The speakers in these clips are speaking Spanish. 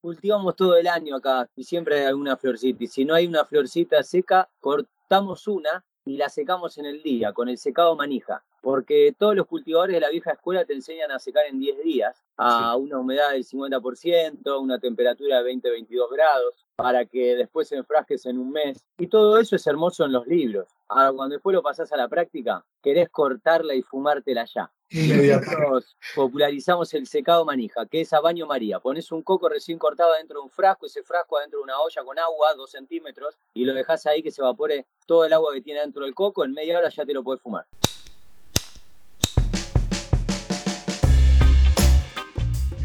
cultivamos todo el año acá y siempre hay alguna florcita. Y si no hay una florcita seca, cortamos una y la secamos en el día con el secado manija. Porque todos los cultivadores de la vieja escuela te enseñan a secar en 10 días a una humedad del 50%, una temperatura de 20-22 grados, para que después enfrasques en un mes. Y todo eso es hermoso en los libros. Ahora, cuando después lo pasás a la práctica, querés cortarla y fumártela ya. Nosotros popularizamos el secado manija, que es a baño María. Pones un coco recién cortado dentro de un frasco, ese frasco adentro de una olla con agua, dos centímetros, y lo dejas ahí que se evapore todo el agua que tiene dentro del coco. En media hora ya te lo puedes fumar.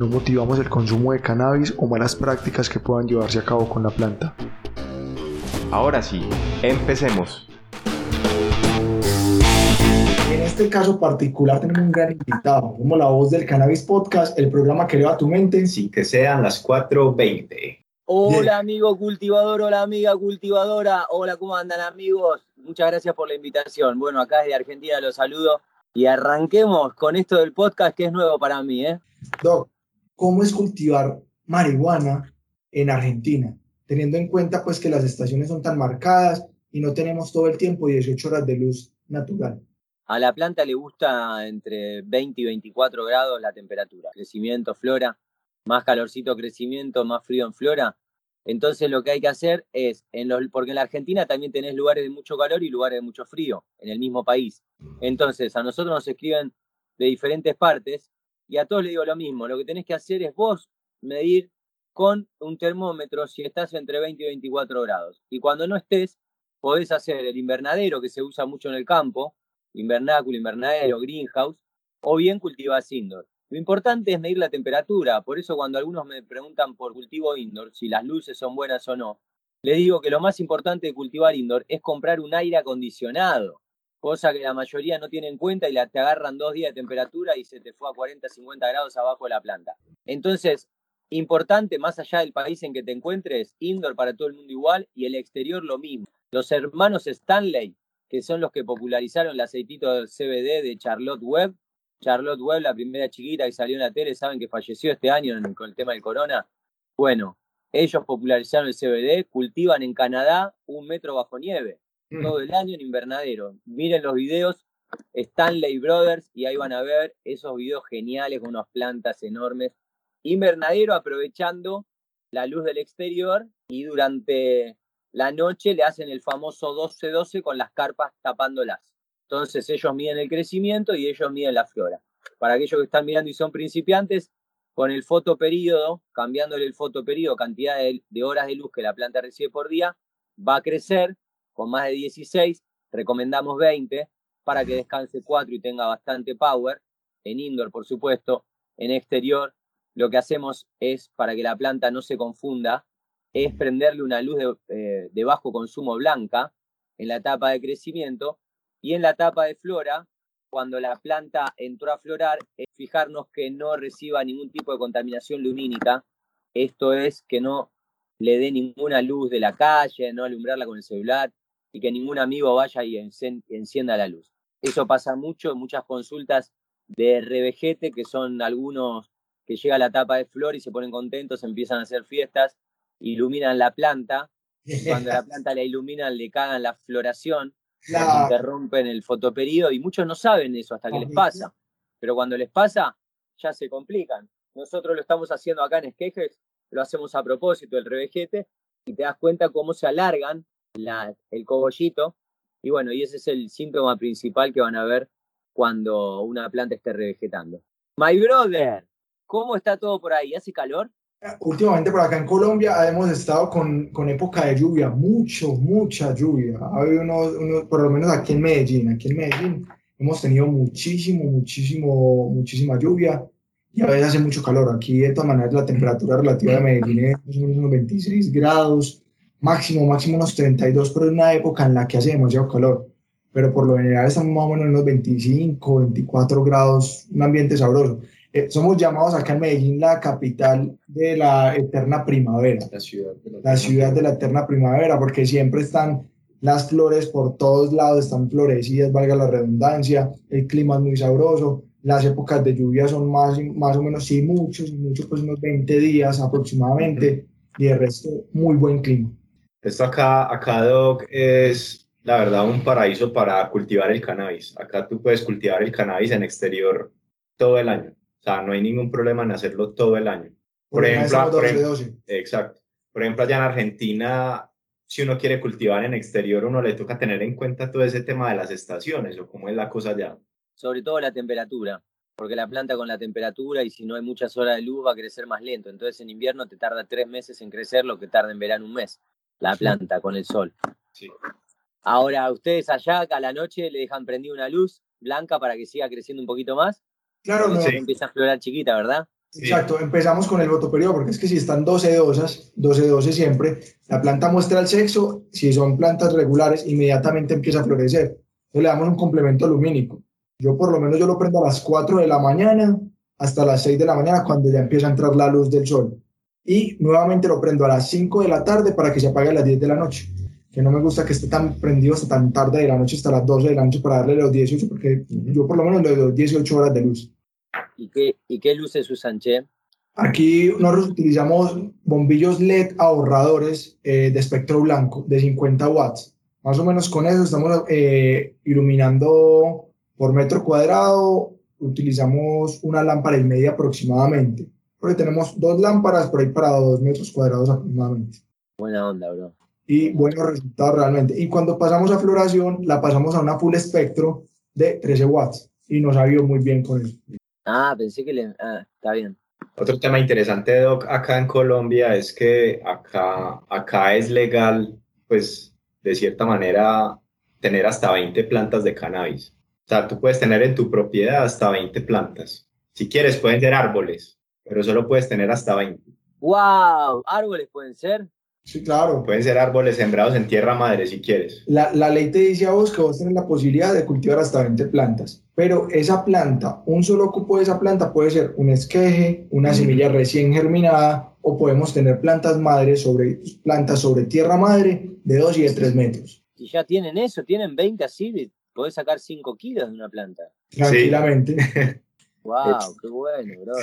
no motivamos el consumo de cannabis o malas prácticas que puedan llevarse a cabo con la planta. Ahora sí, empecemos. En este caso particular tenemos un gran invitado, como la voz del Cannabis Podcast, el programa que eleva tu mente. Sin que sean las 4.20. Hola amigo cultivador, hola amiga cultivadora, hola, ¿cómo andan amigos? Muchas gracias por la invitación. Bueno, acá desde Argentina los saludo y arranquemos con esto del podcast que es nuevo para mí, ¿eh? Doc, cómo es cultivar marihuana en Argentina, teniendo en cuenta pues que las estaciones son tan marcadas y no tenemos todo el tiempo 18 horas de luz natural. A la planta le gusta entre 20 y 24 grados la temperatura, crecimiento, flora, más calorcito crecimiento, más frío en flora. Entonces lo que hay que hacer es, en los, porque en la Argentina también tenés lugares de mucho calor y lugares de mucho frío, en el mismo país. Entonces a nosotros nos escriben de diferentes partes y a todos les digo lo mismo, lo que tenés que hacer es vos medir con un termómetro si estás entre 20 y 24 grados. Y cuando no estés, podés hacer el invernadero que se usa mucho en el campo, invernáculo, invernadero, greenhouse, o bien cultivas indoor. Lo importante es medir la temperatura, por eso cuando algunos me preguntan por cultivo indoor, si las luces son buenas o no, les digo que lo más importante de cultivar indoor es comprar un aire acondicionado cosa que la mayoría no tiene en cuenta y la, te agarran dos días de temperatura y se te fue a 40, 50 grados abajo de la planta. Entonces, importante, más allá del país en que te encuentres, indoor para todo el mundo igual y el exterior lo mismo. Los hermanos Stanley, que son los que popularizaron el aceitito del CBD de Charlotte Webb, Charlotte Webb, la primera chiquita que salió en la tele, saben que falleció este año con el tema del corona. Bueno, ellos popularizaron el CBD, cultivan en Canadá un metro bajo nieve todo el año en invernadero. Miren los videos Stanley Brothers y ahí van a ver esos videos geniales con unas plantas enormes. Invernadero aprovechando la luz del exterior y durante la noche le hacen el famoso 12-12 con las carpas tapándolas. Entonces ellos miden el crecimiento y ellos miden la flora. Para aquellos que están mirando y son principiantes, con el fotoperíodo, cambiándole el fotoperíodo, cantidad de horas de luz que la planta recibe por día, va a crecer con más de 16, recomendamos 20 para que descanse 4 y tenga bastante power. En indoor, por supuesto, en exterior, lo que hacemos es, para que la planta no se confunda, es prenderle una luz de, eh, bajo consumo blanca en la etapa de crecimiento y en la etapa de flora, cuando la planta entró a florar, es fijarnos que no reciba ningún tipo de contaminación lumínica. Esto es que no le dé ninguna luz de la calle, no alumbrarla con el celular, y que ningún amigo vaya y encienda la luz. Eso pasa mucho en muchas consultas de revejete, que son algunos que llega la etapa de flor y se ponen contentos, empiezan a hacer fiestas, iluminan la planta, cuando la planta la iluminan le cagan la floración, interrumpen el fotoperiodo y muchos no saben eso hasta que les pasa, pero cuando les pasa ya se complican. Nosotros lo estamos haciendo acá en Esquejes, lo hacemos a propósito del revejete y te das cuenta cómo se alargan la, el cogollito. Y bueno, y ese es el síntoma principal que van a ver cuando una planta esté revegetando. My brother, ¿cómo está todo por ahí? ¿Hace calor? Últimamente por acá en Colombia hemos estado con, con época de lluvia, mucho, mucha lluvia. Ha habido unos, por lo menos aquí en Medellín, aquí en Medellín hemos tenido muchísimo, muchísimo, muchísima lluvia y a veces hace mucho calor. Aquí de todas maneras la temperatura relativa de Medellín es unos 26 grados, máximo, máximo unos 32, pero es una época en la que hace demasiado calor. Pero por lo general estamos más o menos en unos 25, 24 grados, un ambiente sabroso. Eh, somos llamados acá en Medellín la capital de la eterna primavera. La ciudad de la, la ciudad de la eterna primavera, porque siempre están las flores por todos lados, están florecidas, valga la redundancia, el clima es muy sabroso, las épocas de lluvia son más, más o menos, sí, muchos, muchos, pues unos 20 días aproximadamente, y el resto, muy buen clima. Esto acá, acá, Doc, es la verdad un paraíso para cultivar el cannabis. Acá tú puedes cultivar el cannabis en exterior todo el año. O sea, no hay ningún problema en hacerlo todo el año. Por, ejemplo, por ejemplo exacto. Por ejemplo, allá en Argentina, si uno quiere cultivar en exterior, uno le toca tener en cuenta todo ese tema de las estaciones o cómo es la cosa allá. Sobre todo la temperatura, porque la planta con la temperatura y si no hay muchas horas de luz va a crecer más lento. Entonces en invierno te tarda tres meses en crecer lo que tarda en verano un mes, la planta con el sol. Sí. Ahora, ustedes allá a la noche le dejan prendida una luz blanca para que siga creciendo un poquito más Claro, no. Empieza a explorar chiquita, ¿verdad? Exacto, empezamos con el votoperiodo, porque es que si están 12 dosas, 12 12 siempre, la planta muestra el sexo, si son plantas regulares, inmediatamente empieza a florecer. Entonces le damos un complemento lumínico. Yo por lo menos yo lo prendo a las 4 de la mañana hasta las 6 de la mañana cuando ya empieza a entrar la luz del sol. Y nuevamente lo prendo a las 5 de la tarde para que se apague a las 10 de la noche. Que no me gusta que esté tan prendido hasta tan tarde de la noche, hasta las 12 de la noche para darle los 18, porque yo por lo menos le doy 18 horas de luz. ¿Y qué, y qué luces usan, Che? Aquí nosotros utilizamos bombillos LED ahorradores eh, de espectro blanco de 50 watts. Más o menos con eso estamos eh, iluminando por metro cuadrado. Utilizamos una lámpara y media aproximadamente. Porque tenemos dos lámparas por ahí para dos metros cuadrados aproximadamente. Buena onda, bro. Y buenos resultados realmente. Y cuando pasamos a floración, la pasamos a una full espectro de 13 watts. Y nos ha ido muy bien con eso. Ah, pensé que le... Ah, está bien. Otro tema interesante, Doc, acá en Colombia es que acá, acá es legal, pues, de cierta manera, tener hasta 20 plantas de cannabis. O sea, tú puedes tener en tu propiedad hasta 20 plantas. Si quieres, pueden ser árboles, pero solo puedes tener hasta 20. ¡Wow! ¿Árboles pueden ser? Sí, claro. Pueden ser árboles sembrados en tierra madre si quieres. La, la, ley te dice a vos que vos tenés la posibilidad de cultivar hasta 20 plantas, pero esa planta, un solo cupo de esa planta puede ser un esqueje, una semilla recién germinada, o podemos tener plantas madres sobre, plantas sobre tierra madre de 2 y de 3 metros. Y ya tienen eso, tienen 20 así, podés sacar 5 kilos de una planta. Tranquilamente. ¡Wow! ¡Qué bueno, bro!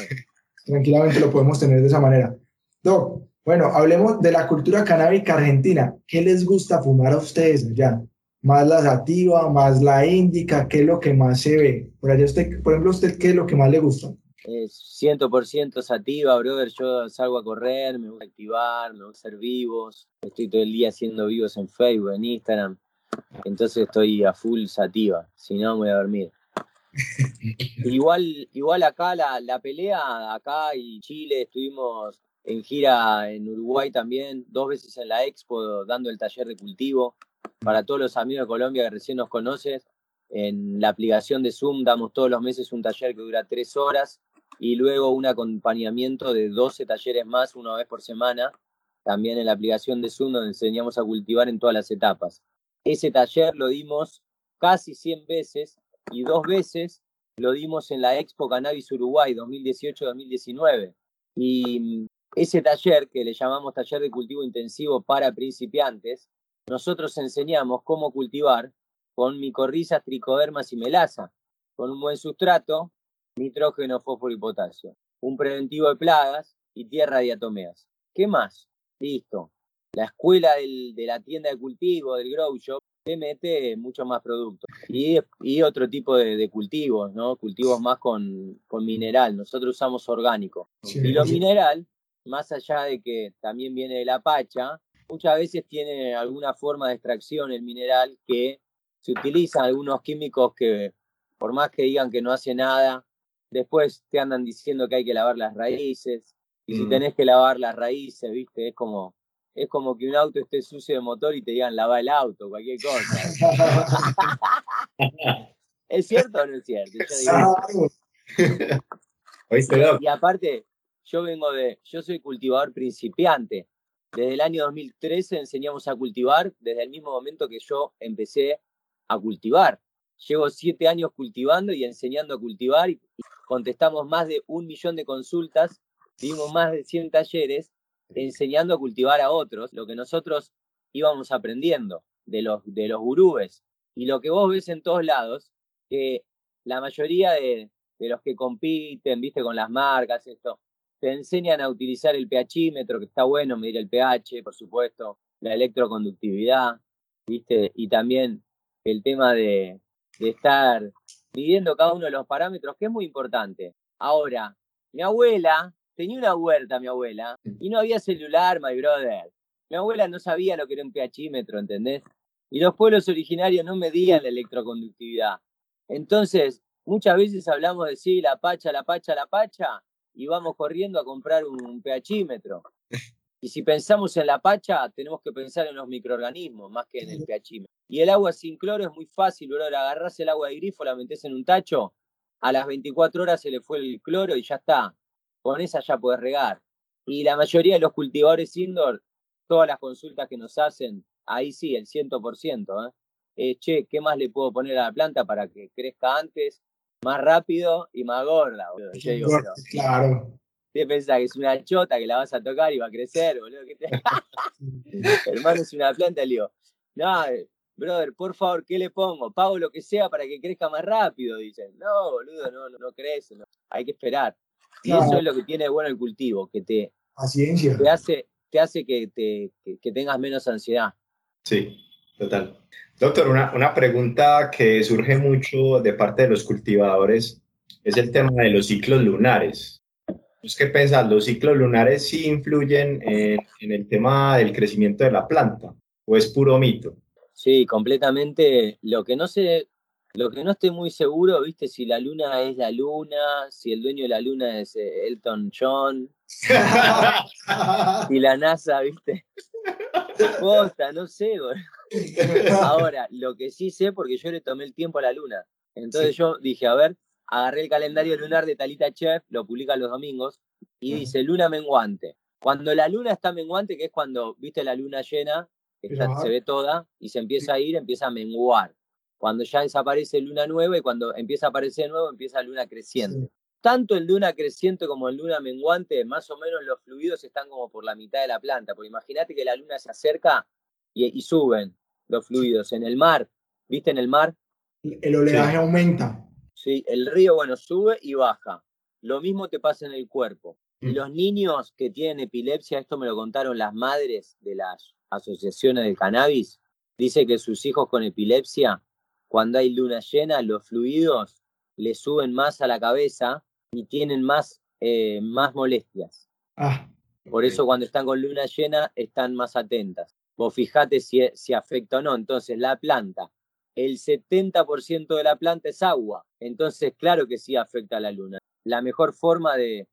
Tranquilamente lo podemos tener de esa manera. Doc, bueno, hablemos de la cultura canábica argentina. ¿Qué les gusta fumar a ustedes allá? ¿Más la sativa, más la índica? ¿Qué es lo que más se ve? Por, allá usted, por ejemplo, ¿usted qué es lo que más le gusta? Es 100% sativa, brother. Yo salgo a correr, me gusta activar, me gusta ser vivos. Estoy todo el día haciendo vivos en Facebook, en Instagram. Entonces estoy a full sativa. Si no, me voy a dormir. Igual, igual acá la, la pelea, acá y Chile estuvimos en gira en Uruguay también, dos veces en la Expo dando el taller de cultivo. Para todos los amigos de Colombia que recién nos conocen, en la aplicación de Zoom damos todos los meses un taller que dura tres horas y luego un acompañamiento de 12 talleres más una vez por semana, también en la aplicación de Zoom donde enseñamos a cultivar en todas las etapas. Ese taller lo dimos casi 100 veces y dos veces lo dimos en la Expo Cannabis Uruguay 2018-2019. Y ese taller, que le llamamos taller de cultivo intensivo para principiantes, nosotros enseñamos cómo cultivar con micorrizas, tricodermas y melaza, con un buen sustrato, nitrógeno, fósforo y potasio, un preventivo de plagas y tierra diatomeas. ¿Qué más? Listo. La escuela de la tienda de cultivo, del grow shop, te mete mucho más productos. Y, y otro tipo de, de, cultivos, ¿no? Cultivos más con, con mineral. Nosotros usamos orgánico. Sí, y lo sí. mineral más allá de que también viene de la pacha, muchas veces tiene alguna forma de extracción el mineral que se utilizan algunos químicos que, por más que digan que no hace nada, después te andan diciendo que hay que lavar las raíces. Y mm. si tenés que lavar las raíces, viste, es como, es como que un auto esté sucio de motor y te digan lava el auto, cualquier cosa. ¿Es cierto o no es cierto? Yo digo, y aparte, yo vengo de, yo soy cultivador principiante. Desde el año 2013 enseñamos a cultivar, desde el mismo momento que yo empecé a cultivar. Llevo siete años cultivando y enseñando a cultivar y contestamos más de un millón de consultas, dimos más de 100 talleres enseñando a cultivar a otros, lo que nosotros íbamos aprendiendo de los, de los gurúes. Y lo que vos ves en todos lados, que la mayoría de, de los que compiten, viste, con las marcas, esto, te enseñan a utilizar el pHímetro, que está bueno, medir el pH, por supuesto, la electroconductividad, viste, y también el tema de, de estar midiendo cada uno de los parámetros, que es muy importante. Ahora, mi abuela, tenía una huerta, mi abuela, y no había celular, my brother. Mi abuela no sabía lo que era un pHímetro, ¿entendés? Y los pueblos originarios no medían la electroconductividad. Entonces, muchas veces hablamos de sí, la pacha, la pacha, la pacha, y vamos corriendo a comprar un pHímetro. Y si pensamos en la pacha, tenemos que pensar en los microorganismos más que en el pHímetro. Y el agua sin cloro es muy fácil, bro. Agarrás el agua de grifo, la metés en un tacho, a las 24 horas se le fue el cloro y ya está. Con esa ya puedes regar. Y la mayoría de los cultivadores indoor, todas las consultas que nos hacen, ahí sí, el 100%. ¿eh? Eh, che, ¿qué más le puedo poner a la planta para que crezca antes más rápido y más gorda, boludo. claro. ¿Qué pensás que es una chota que la vas a tocar y va a crecer, boludo? Hermano, es una planta, le digo. No, brother, por favor, ¿qué le pongo? Pago lo que sea para que crezca más rápido, dicen. No, boludo, no, no, crece, hay que esperar. Y eso es lo que tiene bueno el cultivo, que te, te hace, te hace que, te, que tengas menos ansiedad. Sí, total. Doctor, una, una, pregunta que surge mucho de parte de los cultivadores es el tema de los ciclos lunares. ¿Qué pensás? ¿Los ciclos lunares sí influyen en, en, el tema del crecimiento de la planta o es puro mito? Sí, completamente. Lo que no sé, lo que no estoy muy seguro, viste, si la luna es la luna, si el dueño de la luna es eh, Elton John, y la NASA, viste. Posta, no sé, güey. Ahora, lo que sí sé, porque yo le tomé el tiempo a la luna. Entonces yo dije, a ver, agarré el calendario lunar de Talita Chef, lo publica los domingos, y dice luna menguante. Cuando la luna está menguante, que es cuando, viste, la luna llena, se ve toda, y se empieza a ir, empieza a menguar. Cuando ya desaparece luna nueva y cuando empieza a aparecer de nuevo, empieza luna creciente. Tanto el luna creciente como el luna menguante, más o menos los fluidos están como por la mitad de la planta, porque imagínate que la luna se acerca y, suben los fluidos. En el mar, ¿viste en el mar? El oleaje aumenta. Sí, el río, bueno, sube y baja. Lo mismo te pasa en el cuerpo. Mm. los niños que tienen epilepsia, esto me lo contaron las madres de las asociaciones de cannabis, dice que sus hijos con epilepsia, cuando hay luna llena, los fluidos le suben más a la cabeza y tienen más, eh, más molestias. Ah, Por eso cuando están con luna llena están más atentas. Vos fijate si, si afecta o no. Entonces, la planta, el 70% de la planta es agua. Entonces, claro que sí afecta a la luna. La mejor forma de,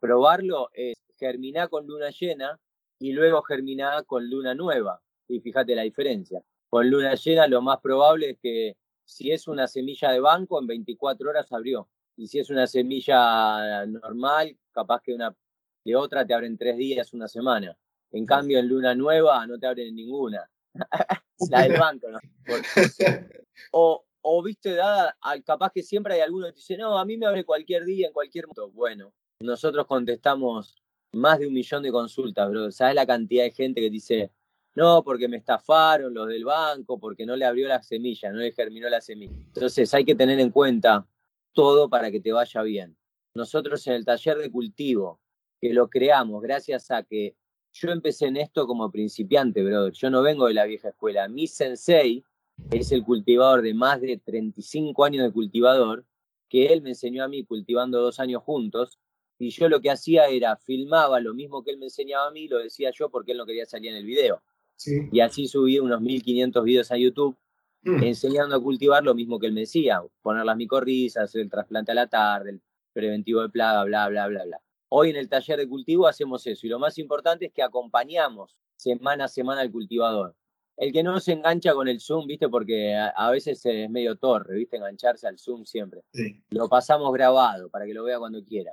probarlo es germinar con luna llena y luego germinar con luna nueva. Y fíjate la diferencia. Con luna llena lo más probable es que si es una semilla de banco, en 24 horas abrió. Y si es una semilla normal, capaz que una de otra te abren tres días, una semana. En cambio, en Luna Nueva no te abren ninguna. la del banco, ¿no? o, o, viste, dada, capaz que siempre hay alguno que dice, no, a mí me abre cualquier día, en cualquier momento. Bueno, nosotros contestamos más de un millón de consultas, bro. ¿Sabes la cantidad de gente que dice, no, porque me estafaron los del banco, porque no le abrió la semilla, no le germinó la semilla? Entonces hay que tener en cuenta todo para que te vaya bien. Nosotros en el taller de cultivo, que lo creamos gracias a que yo empecé en esto como principiante, brother. Yo no vengo de la vieja escuela. Mi sensei es el cultivador de más de 35 años de cultivador, que él me enseñó a mí cultivando dos años juntos. Y yo lo que hacía era filmaba lo mismo que él me enseñaba a mí, lo decía yo porque él no quería salir en el video. Y así subí unos 1500 videos a YouTube mm. enseñando a cultivar lo mismo que él me decía, poner las micorrizas, el trasplante a la tarde, el preventivo de plaga, bla, bla, bla, bla. Hoy en el taller de cultivo hacemos eso y lo más importante es que acompañamos semana a semana al cultivador. el que no se engancha con el Zoom, ¿viste? Porque a, veces es medio torre, ¿viste? Engancharse al Zoom siempre. Sí. Lo pasamos grabado para que lo vea cuando quiera.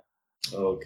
Ok.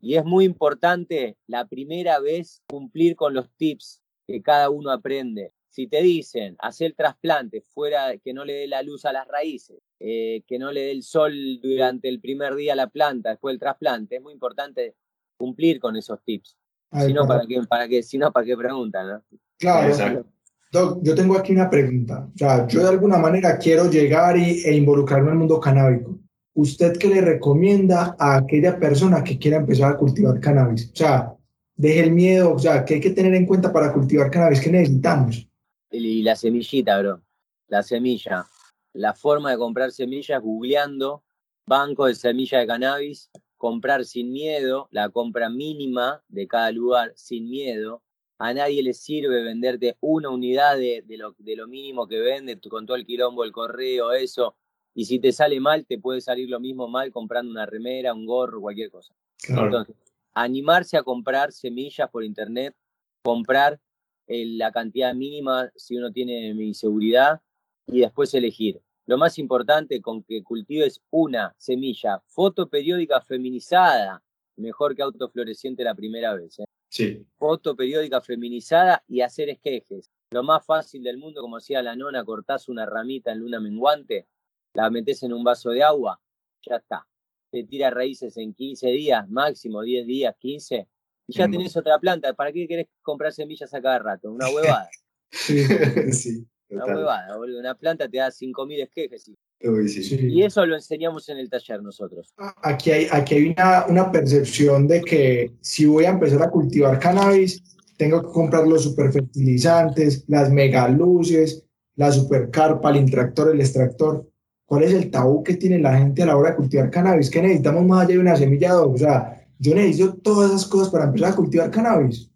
Y es muy importante la primera vez cumplir con los tips que cada uno aprende. Si te dicen hacer el trasplante fuera, que no le dé la luz a las raíces, eh, que no le dé el sol durante el primer día a la planta, después del trasplante, es muy importante cumplir con esos tips. Si no, ¿para qué, para qué, si no, ¿para qué preguntan? ¿no? Claro. Doc, yo tengo aquí una pregunta. O sea, yo de alguna manera quiero llegar y, e involucrarme en el mundo canábico. ¿Usted qué le recomienda a aquella persona que quiera empezar a cultivar cannabis? O sea, deje el miedo, o sea, ¿qué hay que tener en cuenta para cultivar cannabis? ¿Qué necesitamos? Y la semillita, bro. La semilla. La forma de comprar semillas, googleando banco de semilla de cannabis, comprar sin miedo, la compra mínima de cada lugar sin miedo, a nadie le sirve venderte una unidad de, lo, de lo mínimo que vende con todo el quilombo, el correo, eso. Y si te sale mal, te puede salir lo mismo mal comprando una remera, un gorro, cualquier cosa. Entonces, animarse a comprar semillas por internet, comprar eh, la cantidad mínima si uno tiene mi seguridad y después elegir. Lo más importante con que cultives una semilla fotoperiódica feminizada, mejor que autofloreciente la primera vez. ¿eh? Sí. Foto periódica feminizada y hacer esquejes. Lo más fácil del mundo, como hacía la nona, cortás una ramita en luna menguante, la metes en un vaso de agua, ya está. Te tira raíces en 15 días, máximo 10 días, 15, y ya tenés otra planta. ¿Para qué querés comprar semillas a cada rato? Una huevada. sí. Una huevada, boludo. Una planta te da 5.000 esquejes. Y eso lo enseñamos en el taller nosotros. Aquí hay, aquí hay una, una, percepción de que si voy a empezar a cultivar cannabis, tengo que comprar los superfertilizantes, las megaluces, la supercarpa, el intractor, el extractor. ¿Cuál es el tabú que tiene la gente a la hora de cultivar cannabis? ¿Qué necesitamos más allá de una semilla? O sea, yo necesito todas esas cosas para empezar a cultivar cannabis.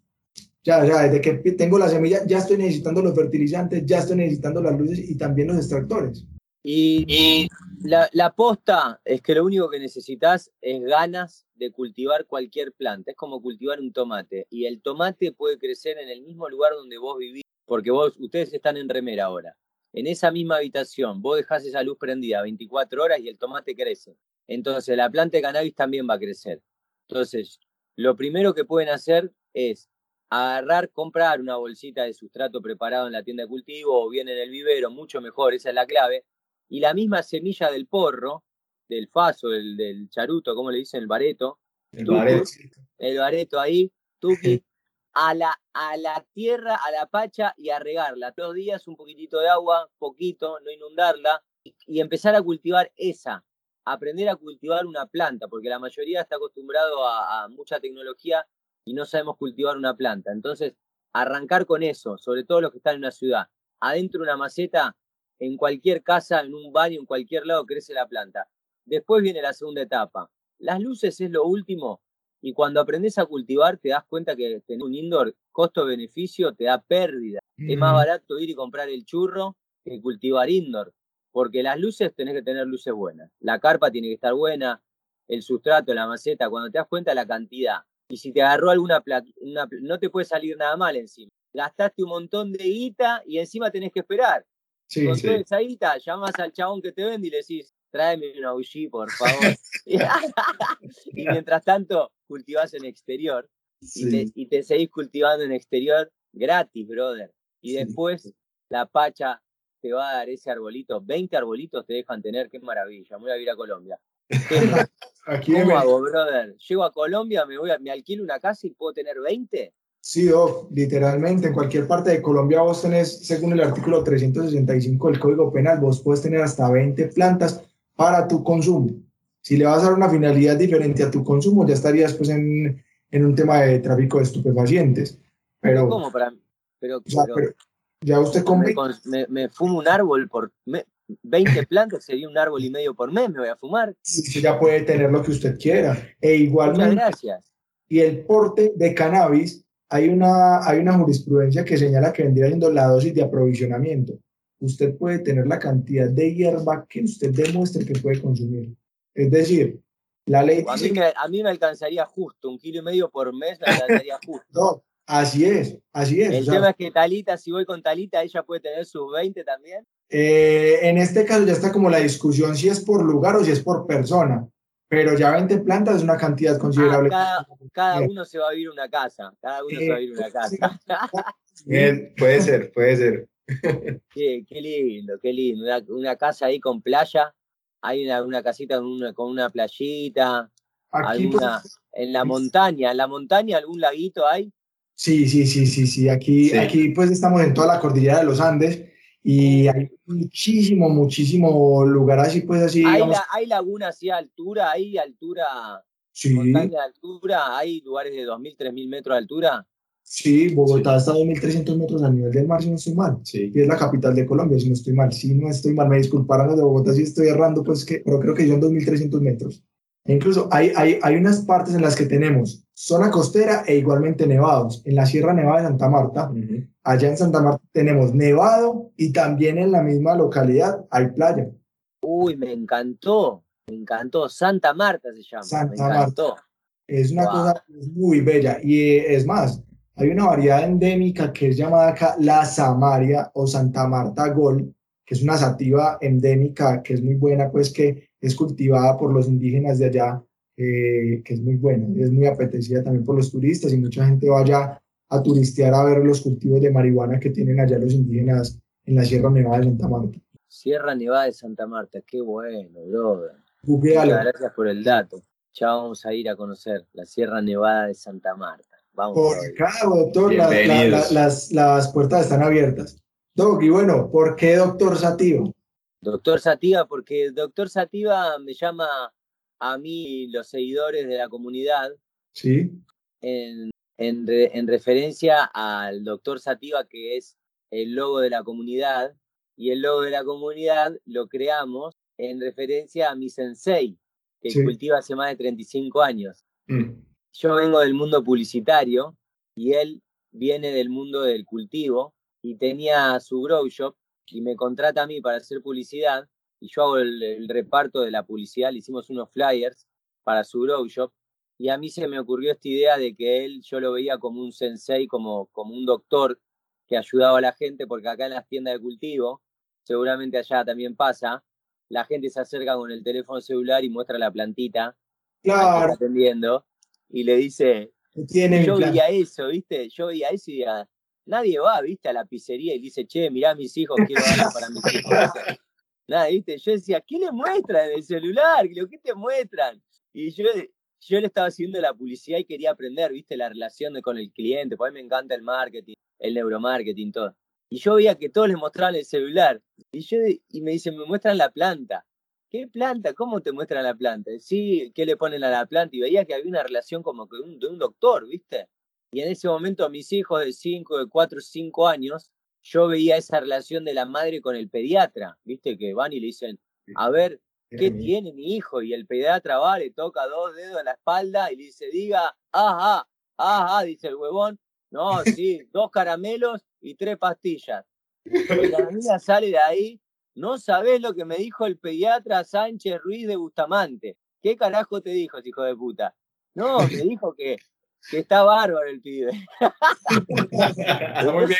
Ya, ya, desde que tengo la semilla, ya estoy necesitando los fertilizantes, ya estoy necesitando las luces y también los extractores. Y, la, la, posta es que lo único que necesitas es ganas de cultivar cualquier planta. Es como cultivar un tomate. Y el tomate puede crecer en el mismo lugar donde vos vivís, porque vos, ustedes están en remera ahora. En esa misma habitación, vos dejás esa luz prendida 24 horas y el tomate crece. Entonces, la planta de cannabis también va a crecer. Entonces, lo primero que pueden hacer es agarrar, comprar una bolsita de sustrato preparado en la tienda de cultivo o bien en el vivero, mucho mejor, esa es la clave y la misma semilla del porro, del faso, del, del charuto, como le dicen, el bareto, el, bareto. el bareto ahí, tuki, a la, a la tierra, a la pacha y a regarla. Todos días un poquitito de agua, poquito, no inundarla, y, empezar a cultivar esa, aprender a cultivar una planta, porque la mayoría está acostumbrado a, mucha tecnología y no sabemos cultivar una planta. Entonces, arrancar con eso, sobre todo los que están en una ciudad. Adentro de una maceta, en cualquier casa, en un baño, en cualquier lado crece la planta. Después viene la segunda etapa. Las luces es lo último y cuando aprendes a cultivar te das cuenta que tener un indoor costo-beneficio te da pérdida. Es más barato ir y comprar el churro que cultivar indoor, porque las luces tenés que tener luces buenas. La carpa tiene que estar buena, el sustrato, la maceta, cuando te das cuenta la cantidad. Y si te agarró alguna plata, no te puede salir nada mal encima. Gastaste un montón de guita y encima tenés que esperar. Sí, con sí. esa guita, llamas al chabón que te vende y le decís, tráeme una OG, por favor. y mientras tanto, cultivás en exterior y, te, y, te, seguís cultivando en exterior gratis, brother. Y después la pacha te va a dar ese arbolito. 20 arbolitos te dejan tener, qué maravilla. Me voy a ir a Colombia. Aquí ¿Cómo hago, brother? Llego a Colombia, me, voy a, me alquilo una casa y puedo tener 20. Sí, literalmente en cualquier parte de Colombia vos tenés, según el artículo 365 del Código Penal, vos puedes tener hasta 20 plantas para tu consumo. Si le vas a dar una finalidad diferente a tu consumo, ya estarías pues en, en un tema de tráfico de estupefacientes. Pero, ¿Cómo para pero, o sea, pero, pero ya usted con me, me, me, fumo un árbol por me, 20 plantas, sería un árbol y medio por mes, me voy a fumar. Usted ya puede tener lo que usted quiera. E igualmente, Muchas gracias. Y el porte de cannabis hay una, hay una jurisprudencia que señala que vendría siendo la dosis de aprovisionamiento. Usted puede tener la cantidad de hierba que usted demuestre que puede consumir. Es decir, la ley a mí, me, a mí me alcanzaría justo, un kilo y medio por mes me alcanzaría justo. No, Así es, así es. El tema es que Talita, si voy con Talita, ella puede tener sus 20 también. Eh, en este caso ya está como la discusión si es por lugar o si es por persona, pero ya 20 plantas es una cantidad considerable. Ah, cada, uno se va a vivir una casa, cada uno se va a vivir una casa. Bien, puede ser, puede ser. Qué, qué lindo, qué lindo. Una, casa ahí con playa, hay una, una casita con una, con una playita, Aquí, pues, en la montaña, en la montaña algún laguito hay. Sí, sí, sí, sí, sí. Aquí, aquí pues estamos en toda la cordillera de los Andes y hay muchísimo, muchísimo lugar así, pues así. Hay, hay laguna así a altura, hay altura, sí. montaña de altura, hay lugares de 2.000, 3.000 metros de altura. Sí, Bogotá está a 2.300 metros a nivel del mar, si no estoy mal. Sí. Y es la capital de Colombia, si no estoy mal. Si no estoy mal, me disculparán los de Bogotá si estoy errando, pues que, pero creo que son 2.300 metros. E incluso hay, hay, hay unas partes en las que tenemos zona costera e igualmente nevados. En la Sierra Nevada de Santa Marta, allá en Santa Marta tenemos nevado y también en la misma localidad hay playa. Uy, me encantó, me encantó. Santa Marta se llama. Santa Marta. Es una cosa muy bella. Y es más, hay una variedad endémica que es llamada acá la Samaria o Santa Marta Gol, que es una sativa endémica que es muy buena, pues que es cultivada por los indígenas de allá, eh, que es muy buena, es muy apetecida también por los turistas y mucha gente vaya a turistear a ver los cultivos de marihuana que tienen allá los indígenas en la Sierra Nevada de Santa Marta. Sierra Nevada de Santa Marta, qué bueno, brother. Muchas gracias por el dato. Ya vamos a ir a conocer la Sierra Nevada de Santa Marta. Vamos por acá, doctor, las, las puertas están abiertas. Doc, y bueno, ¿por qué doctor Sativa? Doctor Sativa, porque Doctor Sativa me llama a mí los seguidores de la comunidad. Sí. En, en, referencia al Doctor Sativa, que es el logo de la comunidad. Y el logo de la comunidad lo creamos en referencia a mi sensei, que cultiva hace más de 35 años. Mm. Yo vengo del mundo publicitario y él viene del mundo del cultivo y tenía su grow shop y me contrata a mí para hacer publicidad y yo hago el, reparto de la publicidad, le hicimos unos flyers para su grow shop y a mí se me ocurrió esta idea de que él yo lo veía como un sensei, como, como un doctor que ayudaba a la gente, porque acá en las tiendas de cultivo, seguramente allá también pasa, la gente se acerca con el teléfono celular y muestra la plantita claro. atendiendo y le dice, yo veía eso, ¿viste? Yo veía eso y decía, nadie va, viste, a la pizzería y dice, che, mirá mis hijos, quiero darle para mis hijos. Nada, viste, yo decía, ¿qué le muestran en el celular? ¿Qué te muestran? Y yo, yo le estaba haciendo la publicidad y quería aprender, viste, la relación de, con el cliente, porque a mí me encanta el marketing, el neuromarketing, todo. Y yo veía que todos les mostraban el celular. Y, yo, y me dicen, me muestran la planta. ¿Qué planta? ¿Cómo te muestran la planta? Sí, ¿qué le ponen a la planta? Y veía que había una relación como que de un doctor, ¿viste? Y en ese momento mis hijos de 5, de 4, 5 años, yo veía esa relación de la madre con el pediatra, ¿viste? Que van y le dicen, a ver, ¿qué tiene mi hijo? Y el pediatra va, le toca dos dedos en la espalda y le dice, diga, ajá, ajá, dice el huevón, no, sí, dos caramelos y tres pastillas. Y la niña sale de ahí, no sabés lo que me dijo el pediatra Sánchez Ruiz de Bustamante. ¿Qué carajo te dijo, hijo de puta? No, me dijo que que está bárbaro el pibe. Muy bien.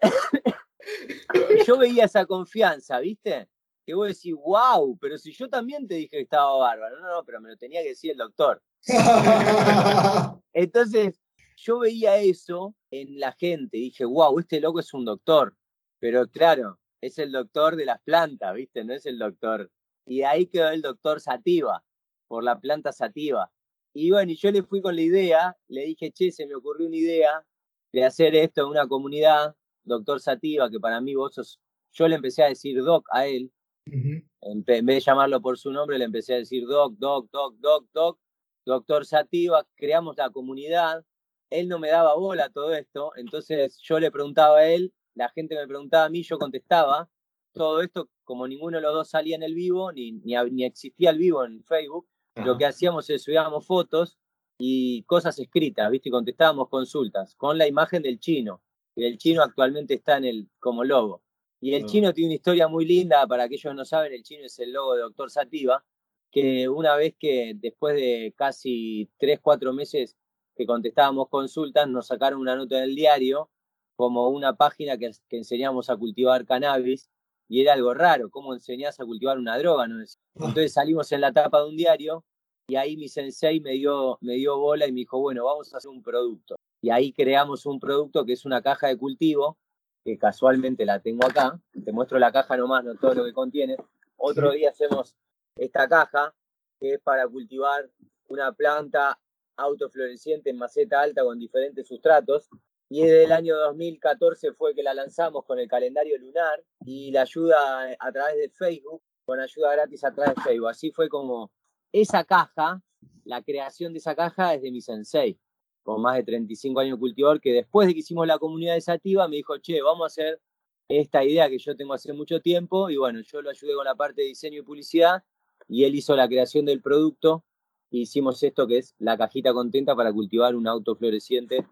yo veía esa confianza, ¿viste? Que vos decís, wow, pero si yo también te dije que estaba bárbaro. No, no, pero me lo tenía que decir el doctor. Entonces, yo veía eso en la gente. Dije, wow, este loco es un doctor. Pero claro, es el doctor de las plantas, ¿viste? No es el doctor. Y ahí quedó el doctor Sativa, por la planta Sativa. Y bueno, yo le fui con la idea, le dije, che, se me ocurrió una idea de hacer esto en una comunidad, doctor Sativa, que para mí vos sos, yo le empecé a decir doc a él, en, vez de llamarlo por su nombre, le empecé a decir doc, doc, doc, doc, doc, doctor Sativa, creamos la comunidad, él no me daba bola todo esto, entonces yo le preguntaba a él, la gente me preguntaba a mí, yo contestaba, todo esto, como ninguno de los dos salía en el vivo, ni, ni, ni existía el vivo en Facebook, lo que hacíamos es subíamos fotos y cosas escritas, ¿viste? Y contestábamos consultas con la imagen del chino. Y el chino actualmente está en el, como logo. Y el ah. chino tiene una historia muy linda, para aquellos que no saben, el chino es el logo de Doctor Sativa, que una vez que después de casi 3, 4 meses que contestábamos consultas, nos sacaron una nota en el diario como una página que, enseñamos a cultivar cannabis y era algo raro, ¿cómo enseñás a cultivar una droga? ¿no? Entonces salimos en la tapa de un diario y ahí mi sensei me dio, me dio bola y me dijo, bueno, vamos a hacer un producto. Y ahí creamos un producto que es una caja de cultivo, que casualmente la tengo acá, te muestro la caja nomás, no todo lo que contiene. Otro día hacemos esta caja, que es para cultivar una planta autofloreciente en maceta alta con diferentes sustratos. Y desde el año 2014 fue que la lanzamos con el calendario lunar y la ayuda a través de Facebook, con ayuda gratis a través de Facebook. Así fue como esa caja, la creación de esa caja es de mi sensei, con más de 35 años de cultivador, que después de que hicimos la comunidad de Sativa me dijo, che, vamos a hacer esta idea que yo tengo hace mucho tiempo y bueno, yo lo ayudé con la parte de diseño y publicidad y él hizo la creación del producto. E hicimos esto que es la cajita contenta para cultivar un auto floreciente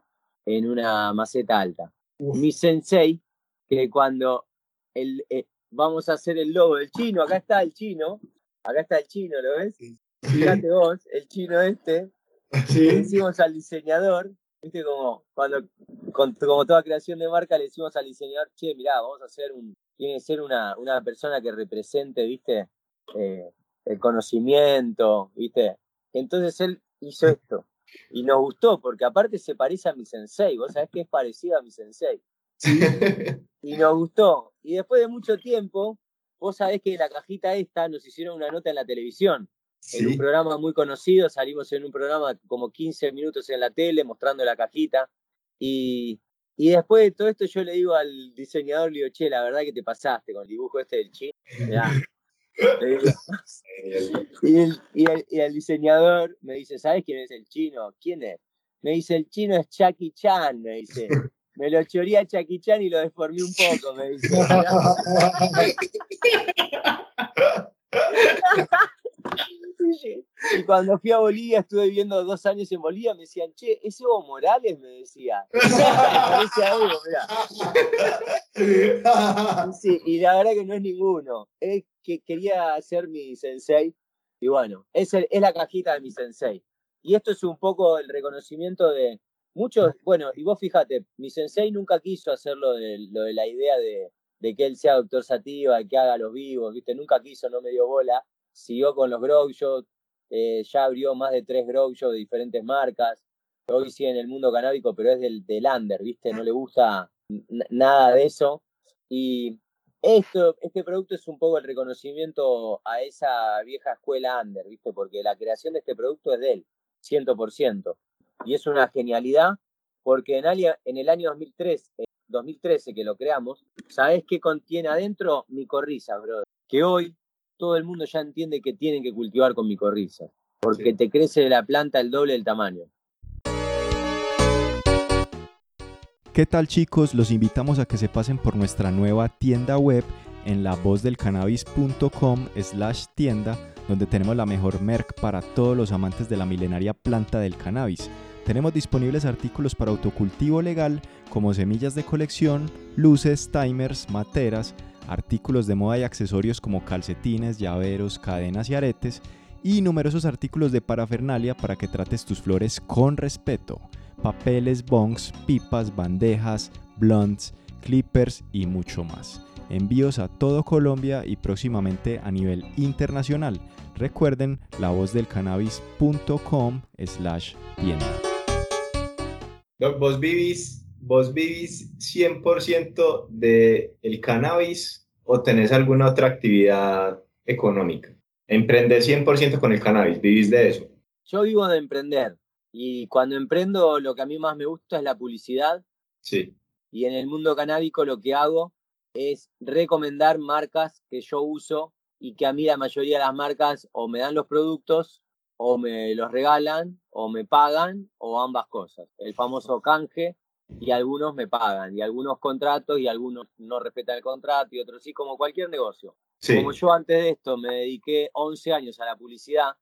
en una maceta alta. Mi sensei, que cuando el, eh, vamos a hacer el logo del chino, acá está el chino, acá está el chino, ¿lo ves? Fíjate vos, el chino este, Sí. le decimos al diseñador, viste como cuando con- como toda creación de marca le decimos al diseñador, che, mirá, vamos a hacer un, tiene que ser una, una persona que represente, viste, Eh, el conocimiento, viste. Entonces él hizo esto y nos gustó porque aparte se parece a mi sensei, vos sabés que es parecido a mi sensei y nos gustó. Y después de mucho tiempo, vos sabés que la cajita esta nos hicieron una nota en la televisión en un programa muy conocido, salimos en un programa como 15 minutos en la tele mostrando la cajita y, y después de todo esto yo le digo al diseñador, le digo, che, la verdad que te pasaste con el dibujo este del. Mirá". Y, el, y, el, y el diseñador me dice, ¿sabes quién es el chino? ¿Quién es? Me dice, el chino es Chucky Chan, me dice. Me lo choría a Chucky Chan y lo deformé un poco, me dice. Y cuando fui a Bolivia, estuve viviendo dos años en Bolivia, me decían, che, ¿es Evo Morales? Me decía. Sí, y la verdad que no es ninguno. Es que quería ser mi sensei. Y bueno, es, es la cajita de mi sensei. Y esto es un poco el reconocimiento de muchos. Bueno, y vos fíjate, mi sensei nunca quiso hacer lo de, la idea de, de que él sea doctor Sativa, que haga los vivos, ¿viste? Nunca quiso, no me dio bola. Siguió con los shows, eh, ya abrió más de tres shows de diferentes marcas. Hoy sigue en el mundo canábico, pero es del, del under, ¿viste? No le gusta nada de eso. Y esto, este producto es un poco el reconocimiento a esa vieja escuela under, ¿viste? Porque la creación de este producto es de él, 100%. Y es una genialidad, porque en, alia- en el año 2003, eh, 2013 que lo creamos, ¿sabés qué contiene adentro? Micorriza, brother. Que hoy todo el mundo ya entiende que tienen que cultivar con micorriza, porque Sí. te crece la planta el doble del tamaño. ¿Qué tal chicos? Los invitamos a que se pasen por nuestra nueva tienda web en lavozdelcannabis.com slash tienda donde tenemos la mejor merc para todos los amantes de la milenaria planta del cannabis. Tenemos disponibles artículos para autocultivo legal como semillas de colección, luces, timers, materas, artículos de moda y accesorios como calcetines, llaveros, cadenas y aretes y numerosos artículos de parafernalia para que trates tus flores con respeto papeles, bongs, pipas, bandejas, blunts, clippers y mucho más. Envíos a todo Colombia y próximamente a nivel internacional. Recuerden lavozdelcannabis.com slash tienda. Doc, ¿Vos vivís, vos vivís 100% del el cannabis o tenés alguna otra actividad económica? ¿Emprendés 100% con el cannabis? ¿Vivís de eso? Yo vivo de emprender y cuando emprendo lo que a mí más me gusta es la publicidad Sí. y en el mundo canábico lo que hago es recomendar marcas que yo uso y que a mí la mayoría de las marcas o me dan los productos o me los regalan o me pagan o ambas cosas. El famoso canje y algunos me pagan y algunos contratos y algunos no respetan el contrato y otros sí, como cualquier negocio. Sí. Como yo antes de esto me dediqué 11 años a la publicidad,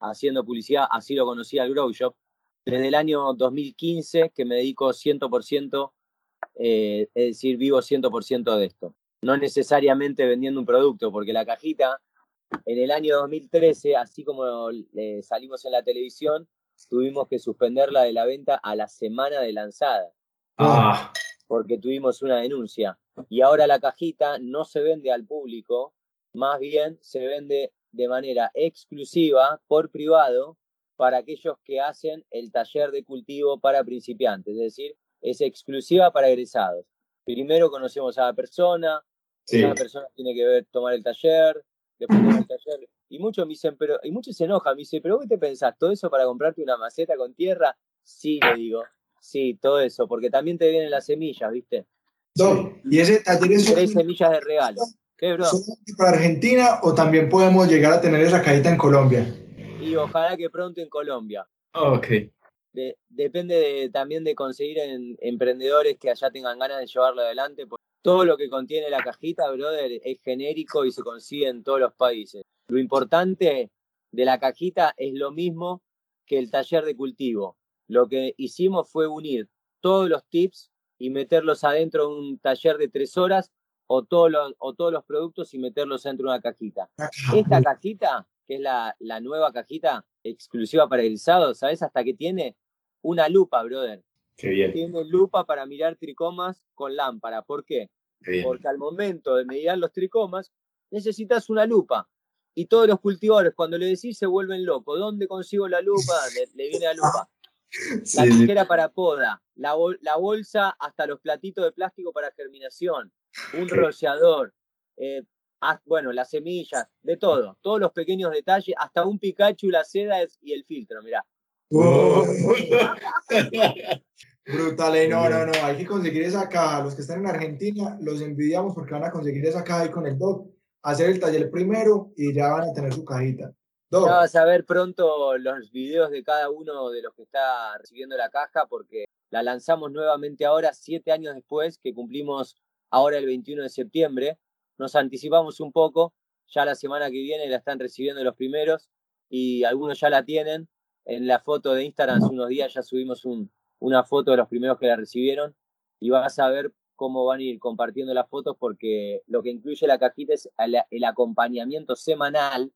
haciendo publicidad, así lo conocí al Grow Shop, desde el año 2015 que me dedico 100%, eh, es decir, vivo 100% de esto. No necesariamente vendiendo un producto, porque la cajita, en el año 2013, así como eh, salimos en la televisión, tuvimos que suspenderla de la venta a la semana de lanzada. Ah, porque tuvimos una denuncia. Y ahora la cajita no se vende al público, más bien se vende de manera exclusiva por privado para aquellos que hacen el taller de cultivo para principiantes, es decir, es exclusiva para egresados. Primero conocemos a la persona, sí. la persona tiene que ver, tomar el taller, después tomar el taller. Y muchos me dicen, pero, y muchos se enojan, me dicen, pero ¿qué te pensás? ¿Todo eso para comprarte una maceta con tierra? Sí, le digo, sí, todo eso, porque también te vienen las semillas, ¿viste? Doc, ¿y ese taller es Tres semillas de regalo. ¿Qué, bro? solamente para Argentina o también podemos llegar a tener esa cajita en Colombia? Y ojalá que pronto en Colombia. ok. De- depende de- también de conseguir en- emprendedores que allá tengan ganas de llevarlo adelante. porque todo lo que contiene la cajita, brother, es genérico y se consigue en todos los países. Lo importante de la cajita es lo mismo que el taller de cultivo. Lo que hicimos fue unir todos los tips y meterlos adentro de un taller de tres horas o, todos los- o todos los productos y meterlos dentro de una cajita. Esta cajita, que es la, la nueva cajita exclusiva para egresados, ¿sabes hasta que tiene? Una lupa, brother. Qué bien, Tiene lupa para mirar tricomas con lámpara. ¿Por qué? qué. Porque al momento de medir los tricomas, necesitas una lupa. Y todos los cultivadores, cuando le decís, se vuelven locos. ¿Dónde consigo la lupa? Le, le viene la lupa. La Sí, sí. tijera para poda, la, bol- la bolsa hasta los platitos de plástico para germinación, un rollador, eh, bueno, las semillas, de todo, todos los pequeños detalles, hasta un Pikachu, la seda y el filtro, mirá. Oh, brutal, eh, no, no, no, hay que conseguir esa caja. Los que están en Argentina los envidiamos porque van a conseguir esa caja ahí con el Doc, hacer el taller primero y ya van a tener su cajita. Doc, Ya vas a ver pronto los videos de cada uno de los que está recibiendo la caja porque la lanzamos nuevamente ahora, siete años después, que cumplimos ahora el 21 de septiembre. Nos anticipamos un poco, ya la semana que viene la están recibiendo los primeros y algunos ya la tienen. En la foto de Instagram hace unos días ya subimos un- una foto de los primeros que la recibieron y vas a ver cómo van a ir compartiendo las fotos porque lo que incluye la cajita es el, el acompañamiento semanal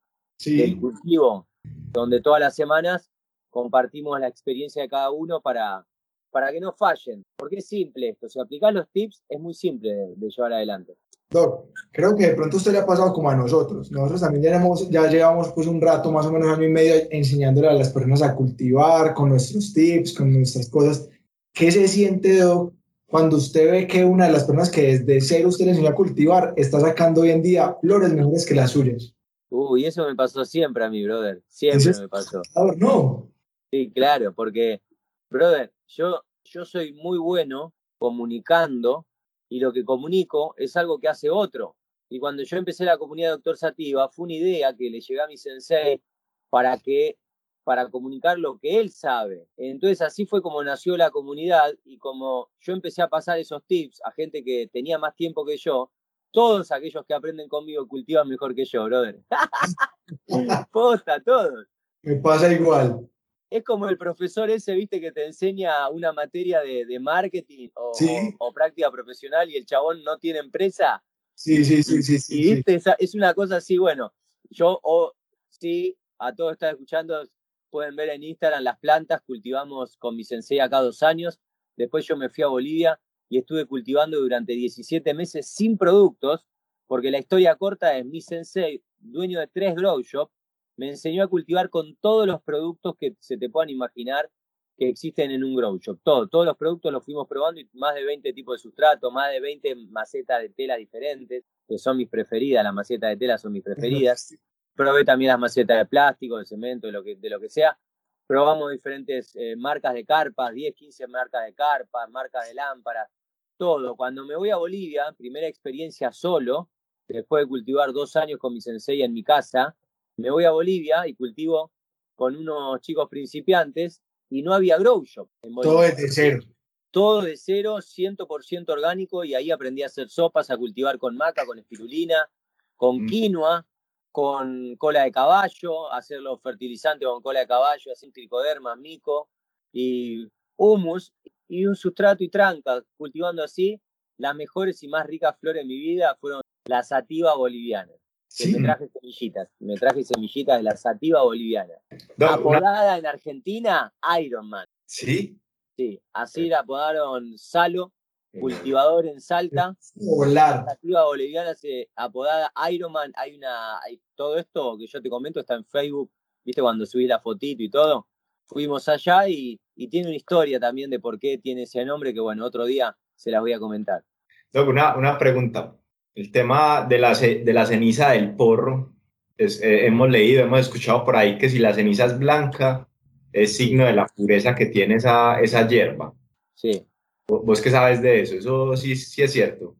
del sí, cultivo, donde todas las semanas compartimos la experiencia de cada uno para, para que no fallen. Porque es simple esto, si aplicás los tips es muy simple de, de llevar adelante. Doc, creo que de pronto usted le ha pasado como a nosotros. Nosotros también tenemos, ya llevamos pues un rato, más o menos año y medio, enseñándole a las personas a cultivar con nuestros tips, con nuestras cosas. ¿Qué se siente, Doc, cuando usted ve que una de las personas que desde cero usted le enseñó a cultivar está sacando hoy en día flores mejores que las suyas? Uy, eso me pasó siempre a mí, brother. Siempre ¿Eso es- me pasó. A ver, no. Sí, claro, porque, brother, yo, yo soy muy bueno comunicando y lo que comunico es algo que hace otro. Y cuando yo empecé la comunidad de Doctor Sativa, fue una idea que le llegué a mi sensei para que para comunicar lo que él sabe. Entonces así fue como nació la comunidad y como yo empecé a pasar esos tips a gente que tenía más tiempo que yo, todos aquellos que aprenden conmigo cultivan mejor que yo, brother. Posta, todos Me pasa igual. es como el profesor ese, viste, que te enseña una materia de, de marketing o, Sí. o- o práctica profesional y el chabón no tiene empresa. Sí, sí, sí, sí, Y sí. sí. viste, es una cosa así, bueno, yo o sí, a todos que están escuchando, pueden ver en Instagram las plantas, cultivamos con mi sensei acá dos años, después yo me fui a Bolivia y estuve cultivando durante 17 meses sin productos, porque la historia corta es mi sensei, dueño de tres grow shop, me enseñó a cultivar con todos los productos que se te puedan imaginar que existen en un grow shop. Todo, todos los productos los fuimos probando y más de 20 tipos de sustrato, más de 20 macetas de tela diferentes, que son mis preferidas, las macetas de tela son mis preferidas. Probé también las macetas de plástico, de cemento, de lo que, de lo que sea. Probamos diferentes eh, marcas de carpas, 10, 15 marcas de carpas, marcas de lámparas, todo. Cuando me voy a Bolivia, primera experiencia solo, después de cultivar dos años con mi sensei en mi casa, me voy a Bolivia y cultivo con unos chicos principiantes y no había grow shop en Bolivia. Todo desde cero. Todo de cero, 100% orgánico y ahí aprendí a hacer sopas, a cultivar con maca, con espirulina, con Mm. quinoa, con cola de caballo, hacer los fertilizantes con cola de caballo, hacer tricoderma, mico y humus y un sustrato y tranca, cultivando así las mejores y más ricas flores de mi vida fueron las sativa bolivianas. me traje semillitas. Me traje semillitas de la sativa boliviana. No, Apodada en Argentina, Iron Man. Sí. Sí, así la apodaron Salo, cultivador en Salta. Volar. Sativa boliviana se apodada Iron Man. Hay una. hay- todo esto que yo te comento está en Facebook. ¿Viste cuando subí la fotito y todo? Fuimos allá y, y tiene una historia también de por qué tiene ese nombre que, bueno, otro día se las voy a comentar. Doc, una, una pregunta. El tema de la, de la ceniza del porro, es- eh, hemos leído, hemos escuchado por ahí que si la ceniza es blanca, es signo de la pureza que tiene esa, esa hierba. Sí. ¿Vos vos qué sabes de eso? Eso sí, sí es cierto.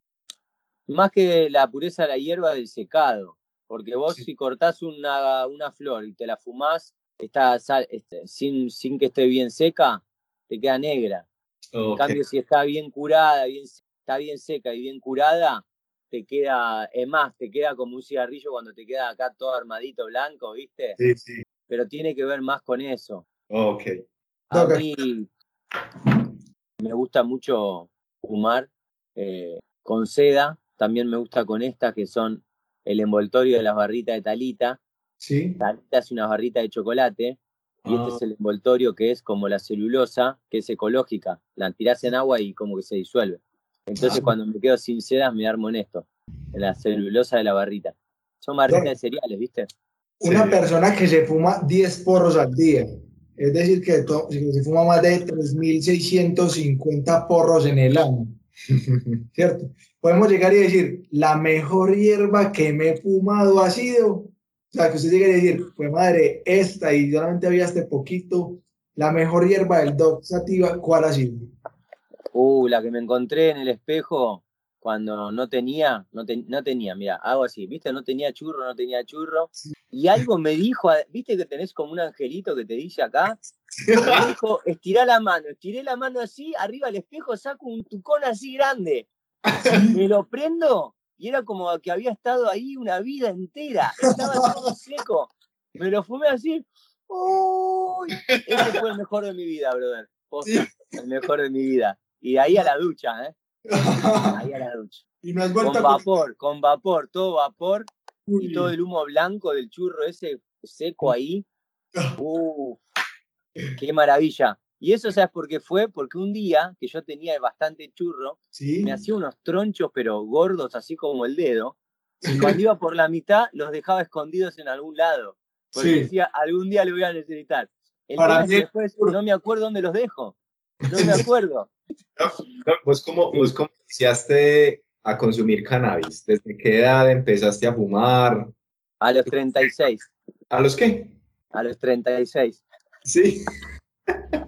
Más que la pureza de la hierba del secado. Porque vos Sí. si cortás una, una flor y te la fumás, está sal- este, sin, sin que esté bien seca, te queda negra. En cambio, si está bien curada, bien, está bien seca y bien curada, te queda, es más, te queda como un cigarrillo cuando te queda acá todo armadito blanco, ¿viste? Sí, sí. Pero tiene que ver más con eso. Ok. A Ok. mí me gusta mucho fumar eh, con seda, también me gusta con estas que son el envoltorio de las barritas de Talita. Sí. Talita es una barrita de chocolate y este Ah. es el envoltorio que es como la celulosa, que es ecológica. La tirás en agua y como que se disuelve. Entonces Ah. cuando me quedo sin sedas me armo en esto, en la celulosa de la barrita. Son barritas de cereales, ¿viste? Una Sí. persona que se fuma 10 porros al día. Es decir, que se fuma más de 3.650 porros en el año. ¿Cierto? Podemos llegar y decir, la mejor hierba que me he fumado ha sido. O sea, que usted llegue y decir, pues madre, esta y solamente había este poquito. La mejor hierba del Doc Sativa, ¿cuál ha sido? Uh, la que me encontré en el espejo cuando no tenía, no, te- no tenía, mira, hago así, ¿viste? No tenía churro, no tenía churro. Y algo me dijo, ¿viste que tenés como un angelito que te dice acá? Me dijo, estirá la mano, estiré la mano así, arriba del espejo saco un tucón así grande. Me lo prendo y era como que había estado ahí una vida entera. Estaba todo seco. Me lo fumé así. ¡Uy! Ese fue el mejor de mi vida, brother. Posta, El mejor de mi vida. Y de ahí a la ducha, ¿eh? Ahí a la ducha. y has Con vapor, con vapor, todo vapor y todo el humo blanco del churro ese seco ahí. ¡Uh! ¡Qué maravilla! Y eso, ¿sabes por qué fue? Porque un día que yo tenía bastante churro, Sí. me hacía unos tronchos, pero gordos, así como el dedo. Y cuando iba por la mitad, los dejaba escondidos en algún lado. Porque Sí. decía, algún día lo voy a necesitar. El Para mí- después no me acuerdo dónde los dejo. No me acuerdo. Doc, ¿Vos cómo, vos cómo iniciaste a consumir cannabis? ¿Desde qué edad empezaste a fumar? A los 36. ¿A los qué? A los 36. Sí.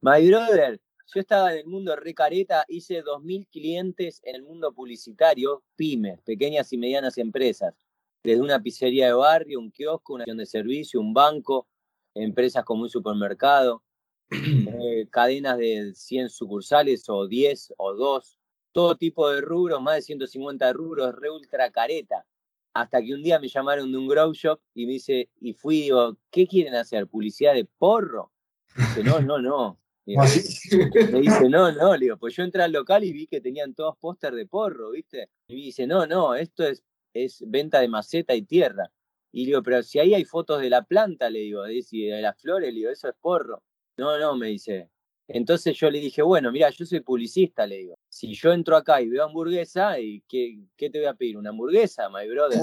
My brother, yo estaba en el mundo re careta, hice 2.000 clientes en el mundo publicitario, pymes, pequeñas y medianas empresas, desde una pizzería de barrio, un kiosco, una acción de servicio, un banco, empresas como un supermercado, eh, cadenas de 100 sucursales o 10 o 2, todo tipo de rubros, más de 150 rubros, re ultra careta. Hasta que un día me llamaron de un grow shop y me dice, y fui, digo, ¿qué quieren hacer? ¿Publicidad de porro? Dice, no, no, no. Digo, ¿Cómo así? me dice, no, no, le digo, pues yo entré al local y vi que tenían todos póster de porro, ¿viste? Y me dice, no, no, esto es, es venta de maceta y tierra. Y le digo, pero si ahí hay fotos de la planta, le digo, si de las flores, le digo, eso es porro. No, no, me dice. Entonces yo le dije, bueno, mira, yo soy publicista, le digo. Si yo entro acá y veo hamburguesa, ¿y qué, qué te voy a pedir? ¿Una hamburguesa, my brother?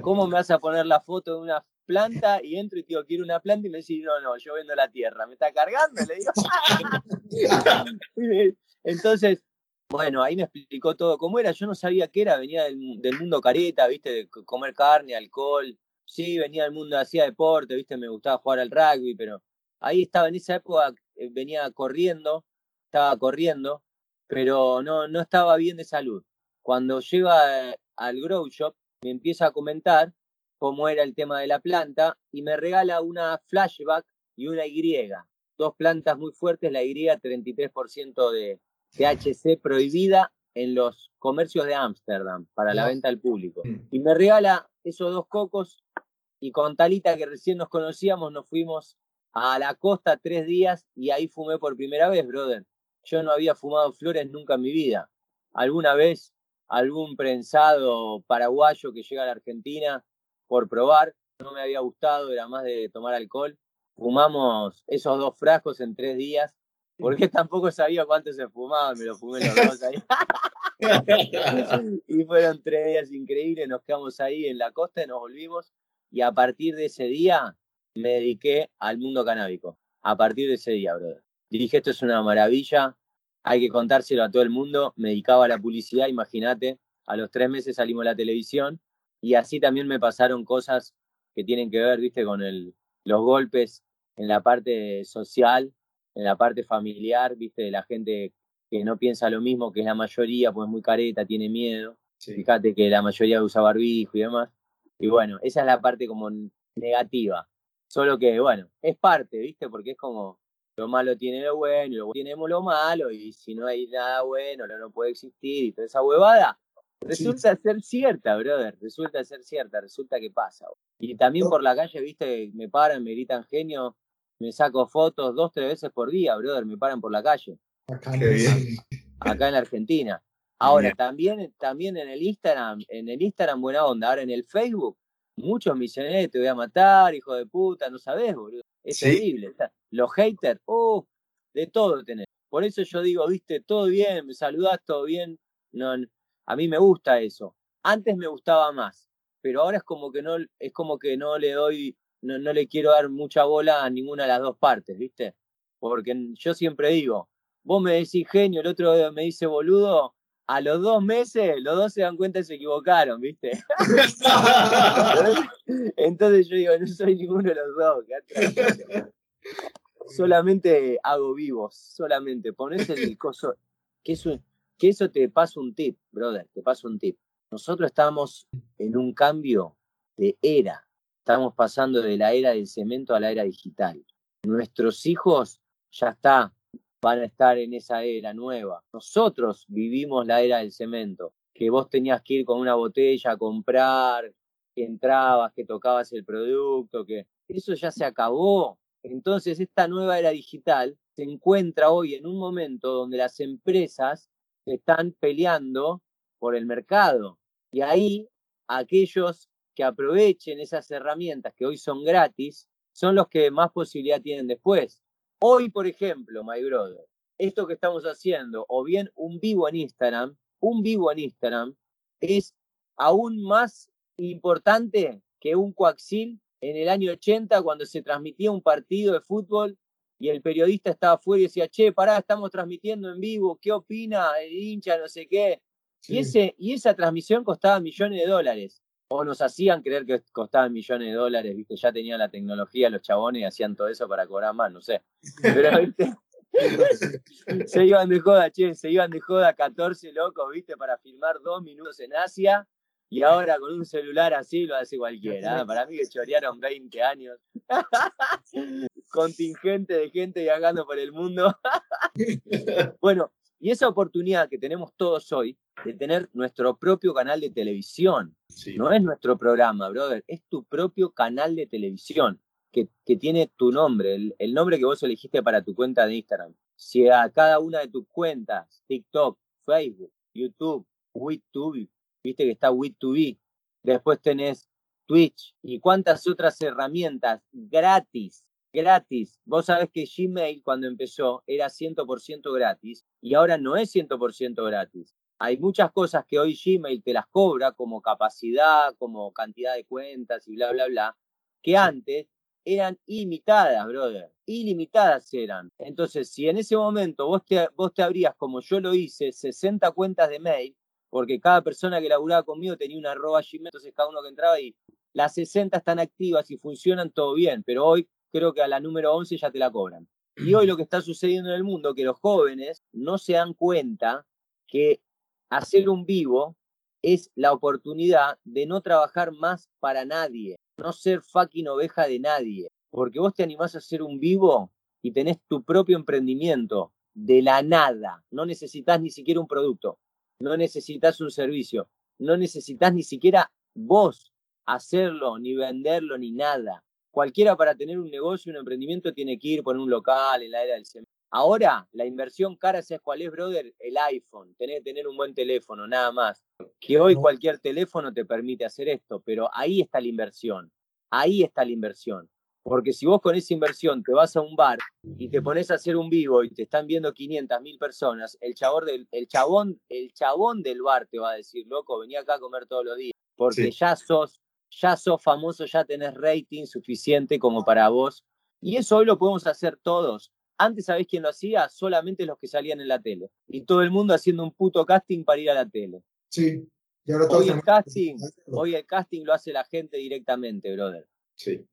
¿Cómo me vas a poner la foto de una planta y entro y digo, quiero una planta y me decís, no, no, yo vendo la tierra, ¿me está cargando? Le digo. Entonces, bueno, ahí me explicó todo cómo era. Yo no sabía qué era, venía del, del mundo careta, viste, de comer carne, alcohol. Sí, venía del mundo, hacía deporte, viste, me gustaba jugar al rugby, pero ahí estaba en esa época, eh, venía corriendo, estaba corriendo, pero no, no estaba bien de salud. Cuando llega eh, al grow shop, me empieza a comentar cómo era el tema de la planta y me regala una flashback y una Y. Dos plantas muy fuertes, la Y 33% de THC prohibida en los comercios de Ámsterdam para la venta al público. Y me regala esos dos cocos y con Talita que recién nos conocíamos nos fuimos a la costa tres días y ahí fumé por primera vez, brother. Yo no había fumado flores nunca en mi vida. Alguna vez algún prensado paraguayo que llega a la Argentina por probar. No me había gustado, era más de tomar alcohol. Fumamos esos dos frascos en tres días, porque tampoco sabía cuánto se fumaba, me lo fumé los dos ahí. y fueron tres días increíbles, nos quedamos ahí en la costa y nos volvimos. Y a partir de ese día me dediqué al mundo canábico. A partir de ese día, brother. Dije, esto es una maravilla, hay que contárselo a todo el mundo. Me dedicaba a la publicidad, imagínate. A los tres meses salimos a la televisión y así también me pasaron cosas que tienen que ver, viste, con el, los golpes en la parte social, en la parte familiar, viste, de la gente que no piensa lo mismo que es la mayoría, pues es muy careta, tiene miedo. Fíjate que la mayoría usa barbijo y demás. Y bueno, esa es la parte como negativa. Solo que, bueno, es parte, ¿viste? Porque es como lo malo tiene lo bueno y lo bueno tiene lo malo y si no hay nada bueno, no, no puede existir y toda esa huevada. Resulta ser cierta, brother. Resulta ser cierta, resulta que pasa. Y también por la calle, viste, me paran, me gritan genio, me saco fotos dos, tres veces por día, brother, me paran por la calle. Acá, en la Argentina. Ahora, también, también en el Instagram, en el Instagram buena onda, ahora en el Facebook, muchos me dicen, eh, te voy a matar, hijo de puta, no sabes, boludo. Es terrible. Los haters, oh, de todo tenés. Por eso yo digo, viste, todo bien, me saludás, todo bien. No, a mí me gusta eso. Antes me gustaba más, pero ahora es como que no, es como que no le doy, no, no le quiero dar mucha bola a ninguna de las dos partes, ¿viste? Porque yo siempre digo, vos me decís genio, el otro me dice boludo, a los dos meses los dos se dan cuenta y se equivocaron, ¿viste? Entonces yo digo, no soy ninguno de los dos. solamente hago vivos, solamente. Pones el coso. Que eso, que eso te pasa un tip, brother, te pasa un tip. Nosotros estamos en un cambio de era. Estamos pasando de la era del cemento a la era digital. Nuestros hijos ya está, van a estar en esa era nueva. Nosotros vivimos la era del cemento, que vos tenías que ir con una botella a comprar, que entrabas, que tocabas el producto, que eso ya se acabó. Entonces esta nueva era digital se encuentra hoy en un momento donde las empresas están peleando por el mercado. Y ahí aquellos que aprovechen esas herramientas que hoy son gratis son los que más posibilidad tienen después. Hoy, por ejemplo, my brother, esto que estamos haciendo, o bien un vivo en Instagram, un vivo en Instagram es aún más importante que un coaxil en el año 80 cuando se transmitía un partido de fútbol y el periodista estaba afuera y decía, che, pará, estamos transmitiendo en vivo, ¿qué opina el hincha, no sé qué? Y, ese, y esa transmisión costaba millones de dólares o nos hacían creer que costaban millones de dólares, ¿viste? Ya tenían la tecnología los chabones y hacían todo eso para cobrar más, no sé. Pero, ¿viste? se iban de joda, che, se iban de joda 14 locos, ¿viste? Para filmar dos minutos en Asia y ahora con un celular así lo hace cualquiera. ¿eh? Para mí que chorearon 20 años. Contingente de gente viajando por el mundo. bueno, y esa oportunidad que tenemos todos hoy de tener nuestro propio canal de televisión. No es nuestro programa, brother, es tu propio canal de televisión que, tiene tu nombre, el, nombre que vos elegiste para tu cuenta de Instagram. Si a cada una de tus cuentas, TikTok, Facebook, YouTube, WeTube, viste que está WeTube, después tenés Twitch y cuántas otras herramientas gratis gratis. Vos sabés que Gmail cuando empezó era 100% gratis y ahora no es 100% gratis. Hay muchas cosas que hoy Gmail te las cobra como capacidad, como cantidad de cuentas y bla, bla, bla, que antes eran ilimitadas, brother. Ilimitadas eran. Entonces, si en ese momento vos te, vos te abrías, como yo lo hice, 60 cuentas de mail, porque cada persona que laburaba conmigo tenía una arroba Gmail, entonces cada uno que entraba y las 60 están activas y funcionan todo bien, pero hoy creo que a la número 11 ya te la cobran. Y hoy lo que está sucediendo en el mundo, que los jóvenes no se dan cuenta que hacer un vivo es la oportunidad de no trabajar más para nadie, no ser fucking oveja de nadie. Porque vos te animás a hacer un vivo y tenés tu propio emprendimiento de la nada. No necesitas ni siquiera un producto, no necesitas un servicio, no necesitas ni siquiera vos hacerlo, ni venderlo, ni nada. Cualquiera para tener un negocio, un emprendimiento, tiene que ir por un local en la era del Ahora, la inversión cara, ¿sabes cuál es, brother? El iPhone. Tenés que tener un buen teléfono, nada más. Que hoy cualquier teléfono te permite hacer esto, pero ahí está la inversión. Ahí está la inversión. Porque si vos con esa inversión te vas a un bar y te pones a hacer un vivo y te están viendo 500 mil personas, el chabón, del, el, chabón, el chabón del bar te va a decir, loco, venía acá a comer todos los días. Porque ya sos, ya sos famoso, ya tenés rating suficiente como para vos. Y eso hoy lo podemos hacer todos. Antes, ¿sabés quién lo hacía? Solamente los que salían en la tele. Y todo el mundo haciendo un puto casting para ir a la tele. Sí. Y ahora hoy, el casting, hoy el casting lo hace la gente directamente, brother. Sí.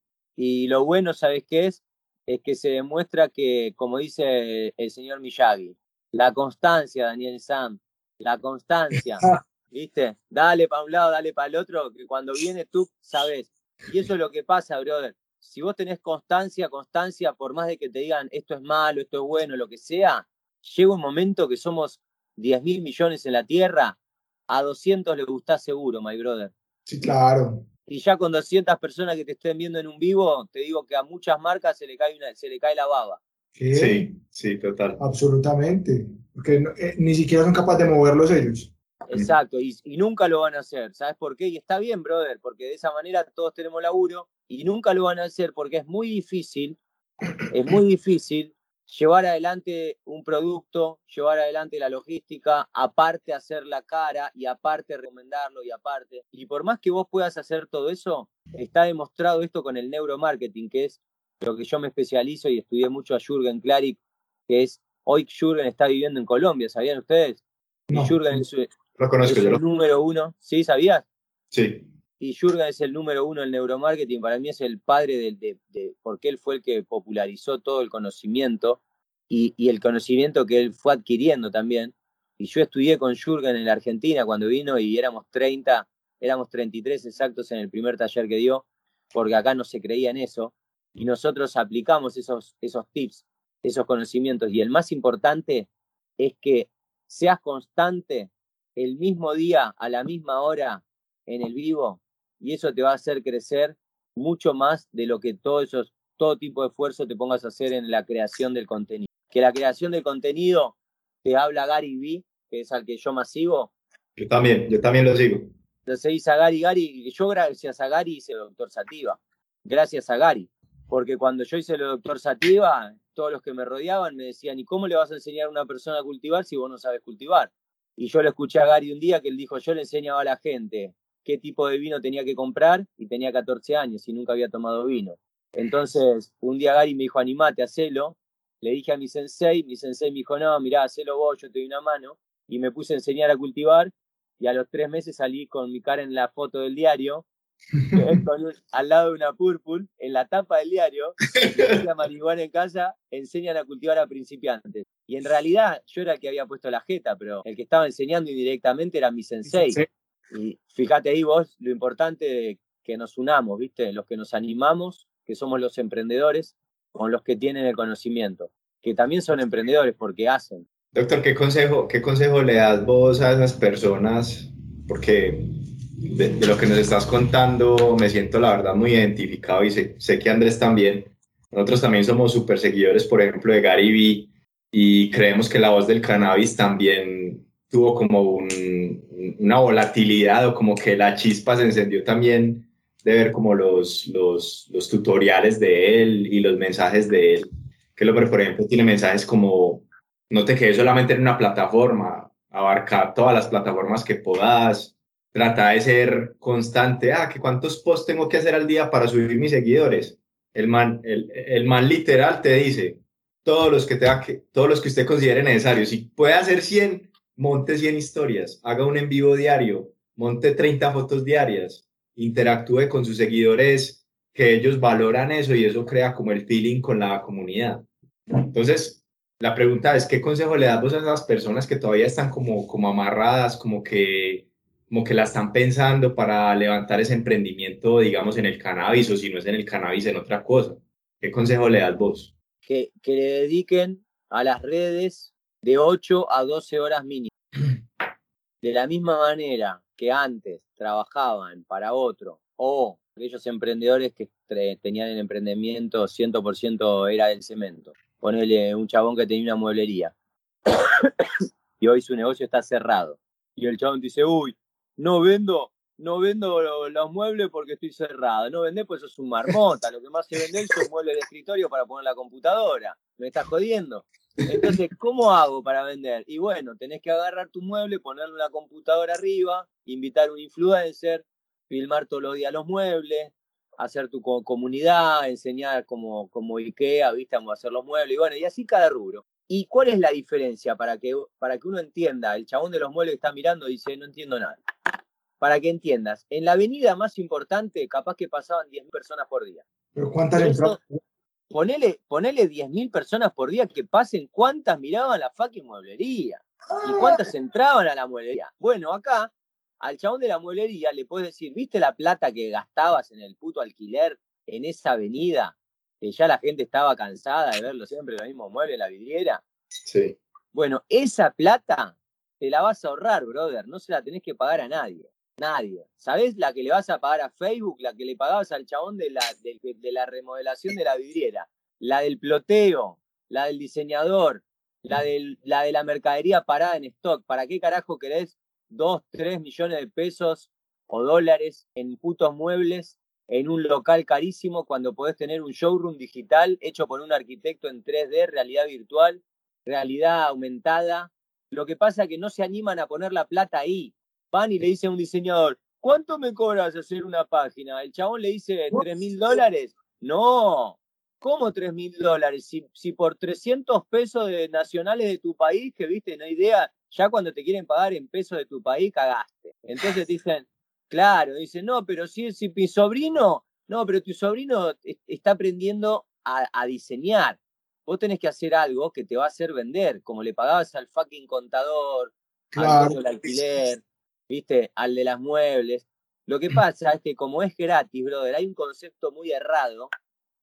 Y lo bueno, ¿sabes qué es? Es que se demuestra que, como dice el señor Miyagi, la constancia, Daniel Sam, la constancia, ¿viste? Dale para un lado, dale para el otro, que cuando viene tú sabes. Y eso es lo que pasa, brother si vos tenés constancia, constancia, por más de que te digan esto es malo, esto es bueno, lo que sea, llega un momento que somos 10 mil millones en la Tierra, a 200 le gustás seguro, my brother. Sí, claro. Y ya con 200 personas que te estén viendo en un vivo, te digo que a muchas marcas se le cae, una, se le cae la baba. Sí, sí, total. Absolutamente. Porque eh, ni siquiera son capaces de moverlos ellos. Exacto, y, y, nunca lo van a hacer. ¿Sabes por qué? Y está bien, brother, porque de esa manera todos tenemos laburo y nunca lo van a hacer porque es muy difícil, es muy difícil llevar adelante un producto, llevar adelante la logística, aparte hacer la cara y aparte recomendarlo y aparte. Y por más que vos puedas hacer todo eso, está demostrado esto con el neuromarketing, que es lo que yo me especializo y estudié mucho a Jürgen Klarik, que es hoy Jürgen está viviendo en Colombia, ¿sabían ustedes? No, y Jürgen es, lo conozco, es yo el número uno, ¿sí? ¿Sabías? Sí. Y Jurgen es el número uno del neuromarketing, para mí es el padre de, porque él fue el que popularizó todo el conocimiento y, y, el conocimiento que él fue adquiriendo también. Y yo estudié con Jurgen en la Argentina cuando vino y éramos 30, éramos 33 exactos en el primer taller que dio, porque acá no se creía en eso. Y nosotros aplicamos esos, esos tips, esos conocimientos. Y el más importante es que seas constante el mismo día, a la misma hora, en el vivo, y eso te va a hacer crecer mucho más de lo que todo, esos, todo tipo de esfuerzo te pongas a hacer en la creación del contenido. Que la creación del contenido te habla Gary V, que es al que yo más sigo. Yo también, yo también lo sigo. Lo seguís a Gary, Gary, yo gracias a Gary hice Doctor Sativa. Gracias a Gary. Porque cuando yo hice el Doctor Sativa, todos los que me rodeaban me decían, ¿y cómo le vas a enseñar a una persona a cultivar si vos no sabes cultivar? Y yo lo escuché a Gary un día que él dijo, yo le enseñaba a la gente qué tipo de vino tenía que comprar y tenía 14 años y nunca había tomado vino. Entonces, un día Gary me dijo, animate, hacelo. Le dije a mi sensei, mi sensei me dijo, no, mirá, hacelo vos, yo te doy una mano. Y me puse a enseñar a cultivar y a los tres meses salí con mi cara en la foto del diario, con al lado de una purple, en la tapa del diario, la marihuana en casa, enseñan a cultivar a principiantes. Y en realidad yo era el que había puesto la jeta, pero el que estaba enseñando indirectamente era mi sensei. Y fíjate ahí vos lo importante de que nos unamos, ¿viste? Los que nos animamos, que somos los emprendedores, con los que tienen el conocimiento, que también son emprendedores porque hacen. Doctor, ¿qué consejo, qué consejo le das vos a esas personas? Porque de, de lo que nos estás contando me siento la verdad muy identificado y sé, sé que Andrés también. Nosotros también somos súper seguidores, por ejemplo, de Gary Vee y creemos que la voz del cannabis también tuvo como un, una volatilidad o como que la chispa se encendió también de ver como los, los, los, tutoriales de él y los mensajes de él. Que hombre, por ejemplo, tiene mensajes como no te quedes solamente en una plataforma, abarca todas las plataformas que puedas, trata de ser constante, ah, que cuántos posts tengo que hacer al día para subir mis seguidores. El man, el, el man literal te dice todos los que, te, todos los que usted considere necesarios. Si puede hacer 100, monte 100 historias, haga un en vivo diario, monte 30 fotos diarias, interactúe con sus seguidores, que ellos valoran eso y eso crea como el feeling con la comunidad. Entonces, la pregunta es, ¿qué consejo le das a esas personas que todavía están como, como amarradas, como que, como que la están pensando para levantar ese emprendimiento, digamos, en el cannabis o si no es en el cannabis, en otra cosa? ¿Qué consejo le das vos? Que, que le dediquen a las redes de 8 a 12 horas mínimo. De la misma manera que antes trabajaban para otro o aquellos emprendedores que tenían el emprendimiento 100% era del cemento. ponele un chabón que tenía una mueblería. y hoy su negocio está cerrado. Y el chabón dice, uy, no vendo, no vendo los muebles porque estoy cerrado. No vendés pues es un marmota. Lo que más se vende son muebles de escritorio para poner la computadora. Me estás jodiendo. Entonces, ¿cómo hago para vender? Y bueno, tenés que agarrar tu mueble, ponerle una computadora arriba, invitar a un influencer, filmar todos los días los muebles, hacer tu comunidad, enseñar como, como IKEA, ¿viste? Cómo hacer los muebles, y bueno, y así cada rubro. ¿Y cuál es la diferencia para que, para que uno entienda? El chabón de los muebles que está mirando dice, no entiendo nada. Para que entiendas, en la avenida más importante, capaz que pasaban 10.000 personas por día. ¿Pero cuántas entraban? Ponele, ponele 10.000 personas por día que pasen, ¿cuántas miraban la fucking mueblería? ¿Y cuántas entraban a la mueblería? Bueno, acá, al chabón de la mueblería le puedes decir, ¿viste la plata que gastabas en el puto alquiler en esa avenida? que ya la gente estaba cansada de verlo siempre los mismos muebles en la vidriera. Sí. Bueno, esa plata te la vas a ahorrar, brother. No se la tenés que pagar a nadie. Nadie. ¿Sabés la que le vas a pagar a Facebook? La que le pagabas al chabón de la, de, la remodelación de la vidriera. La del ploteo. La del diseñador. La, del, la de la mercadería parada en stock. ¿Para qué carajo querés dos, tres millones de pesos o dólares en putos muebles en un local carísimo cuando podés tener un showroom digital hecho por un arquitecto en 3D, realidad virtual, realidad aumentada. Lo que pasa es que no se animan a poner la plata ahí. Van y le dicen a un diseñador, ¿cuánto me cobras hacer una página? El chabón le dice, ¿tres mil dólares? No, ¿cómo tres mil dólares? Si, si por 300 pesos de nacionales de tu país, que viste, no hay idea, ya cuando te quieren pagar en pesos de tu país, cagaste. Entonces dicen, Claro, dice, no, pero si, si mi sobrino, no, pero tu sobrino está aprendiendo a, diseñar. Vos tenés que hacer algo que te va a hacer vender, como le pagabas al fucking contador, al del alquiler, viste, al de las muebles. Lo que pasa es que como es gratis, brother, hay un concepto muy errado.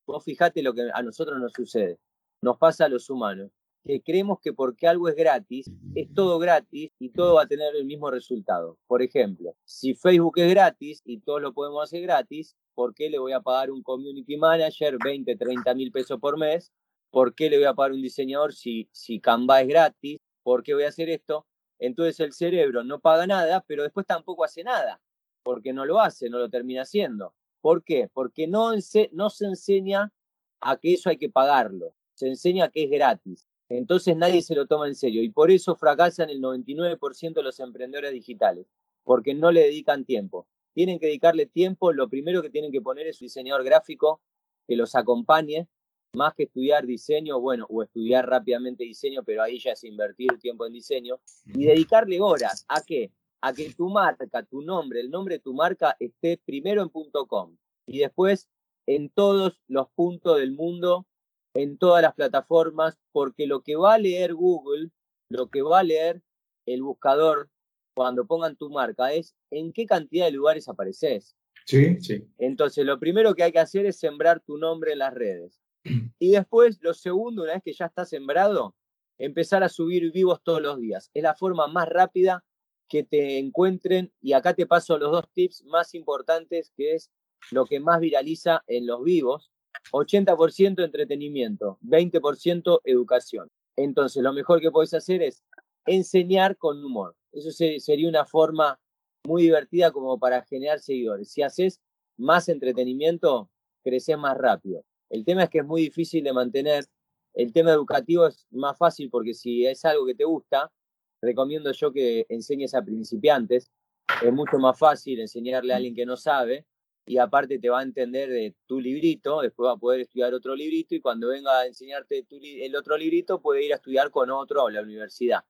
Vos fijate lo que a nosotros nos sucede, nos pasa a los humanos que creemos que porque algo es gratis, es todo gratis y todo va a tener el mismo resultado. Por ejemplo, si Facebook es gratis y todos lo podemos hacer gratis, ¿por qué le voy a pagar un community manager 20, 30 mil pesos por mes? ¿Por qué le voy a pagar un diseñador si, si Canva es gratis? ¿Por qué voy a hacer esto? Entonces el cerebro no paga nada, pero después tampoco hace nada, porque no lo hace, no lo termina haciendo. ¿Por qué? Porque no, no se enseña a que eso hay que pagarlo, se enseña que es gratis. Entonces nadie se lo toma en serio y por eso fracasan el 99% de los emprendedores digitales, porque no le dedican tiempo. Tienen que dedicarle tiempo, lo primero que tienen que poner es un diseñador gráfico que los acompañe, más que estudiar diseño, bueno, o estudiar rápidamente diseño, pero ahí ya es invertir tiempo en diseño, y dedicarle horas a qué? A que tu marca, tu nombre, el nombre de tu marca esté primero en .com y después en todos los puntos del mundo en todas las plataformas, porque lo que va a leer Google, lo que va a leer el buscador cuando pongan tu marca es en qué cantidad de lugares apareces. Sí, sí. Entonces, lo primero que hay que hacer es sembrar tu nombre en las redes. Y después, lo segundo, una vez que ya está sembrado, empezar a subir vivos todos los días. Es la forma más rápida que te encuentren. Y acá te paso los dos tips más importantes, que es lo que más viraliza en los vivos, 80% entretenimiento, 20% educación. Entonces, lo mejor que podés hacer es enseñar con humor. Eso sería una forma muy divertida como para generar seguidores. Si haces más entretenimiento, creces más rápido. El tema es que es muy difícil de mantener. El tema educativo es más fácil porque si es algo que te gusta, recomiendo yo que enseñes a principiantes. Es mucho más fácil enseñarle a alguien que no sabe y aparte te va a entender de tu librito, después va a poder estudiar otro librito y cuando venga a enseñarte el otro librito puede ir a estudiar con otro a la universidad.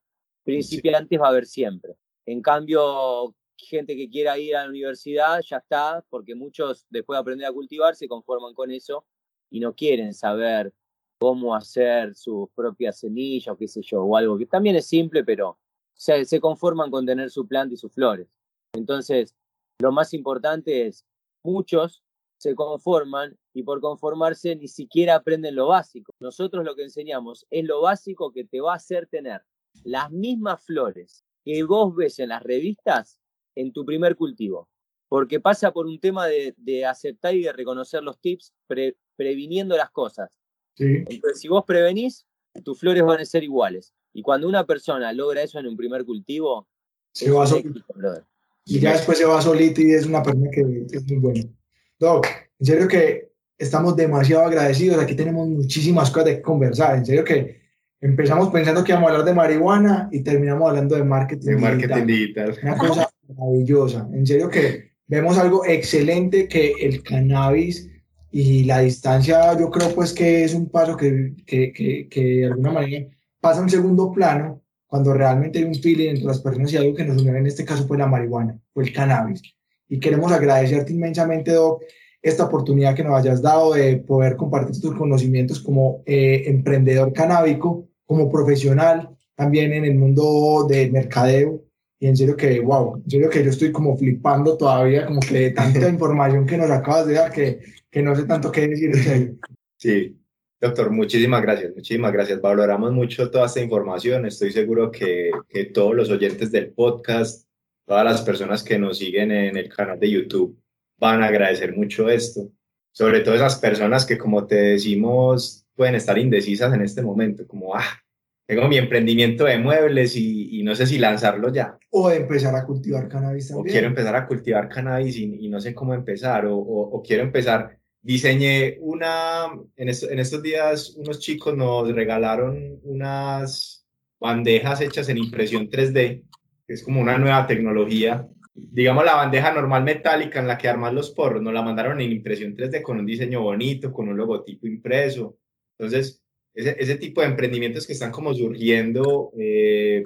Principiantes va a haber siempre. En cambio, gente que quiera ir a la universidad ya está, porque muchos después de aprender a cultivar se conforman con eso y no quieren saber cómo hacer sus propias semillas o qué sé yo, o algo que también es simple, pero se, conforman con tener su planta y sus flores. Entonces, lo más importante es muchos se conforman y por conformarse ni siquiera aprenden lo básico. Nosotros lo que enseñamos es lo básico que te va a hacer tener las mismas flores que vos ves en las revistas en tu primer cultivo. Porque pasa por un tema de, aceptar y de reconocer los tips previniendo las cosas. Sí. Entonces, si vos prevenís, tus flores van a ser iguales. Y cuando una persona logra eso en un primer cultivo, Se va éxito, brother. y ya después se va solito y es una persona que es muy buena. Doc, en serio que estamos demasiado agradecidos. Aquí tenemos muchísimas cosas de conversar. En serio que empezamos pensando que íbamos a hablar de marihuana y terminamos hablando de marketing. De marketing digital. digital. Una cosa maravillosa. En serio que vemos algo excelente que el cannabis y la distancia, yo creo pues que es un paso que, que, que, que de alguna manera pasa a un segundo plano cuando realmente hay un feeling entre las personas y algo que nos une en este caso fue la marihuana, fue el cannabis. Y queremos agradecerte inmensamente, Doc, esta oportunidad que nos hayas dado de poder compartir tus conocimientos como eh, emprendedor canábico, como profesional, también en el mundo de mercadeo. Y en serio que, wow, en serio que yo estoy como flipando todavía, como que de tanta información que nos acabas de dar que, que no sé tanto qué decir. Sí, doctor, muchísimas gracias, muchísimas gracias. Valoramos mucho toda esta información. Estoy seguro que, que todos los oyentes del podcast, todas las personas que nos siguen en el canal de YouTube van a agradecer mucho esto. Sobre todo esas personas que, como te decimos, pueden estar indecisas en este momento, como, ah, tengo mi emprendimiento de muebles y, y no sé si lanzarlo ya. O empezar a cultivar cannabis O también. quiero empezar a cultivar cannabis y, y no sé cómo empezar, o, o- o quiero empezar. Diseñé una, en, en estos días unos chicos nos regalaron unas bandejas hechas en impresión 3D, que es como una nueva tecnología. Digamos la bandeja normal metálica en la que armas los porros, nos la mandaron en impresión 3D con un diseño bonito, con un logotipo impreso. Entonces, ese, ese tipo de emprendimientos que están como surgiendo eh,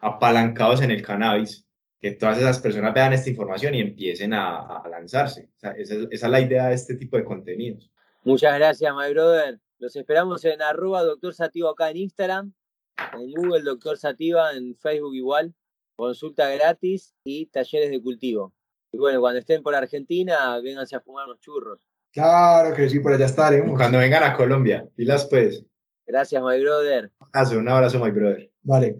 apalancados en el cannabis que todas esas personas vean esta información y empiecen a, a lanzarse. O sea, esa, es- esa es la idea de este tipo de contenidos. Muchas gracias, my brother. Los esperamos en arroba doctor Sativa acá en Instagram, en Google doctor Sativa, en Facebook igual, consulta gratis y talleres de cultivo. Y bueno, cuando estén por Argentina, vénganse a fumar unos churros. Claro que sí, por allá estaremos. Cuando vengan a Colombia, pilas pues. Gracias, my brother. Hace un abrazo, my brother. Vale.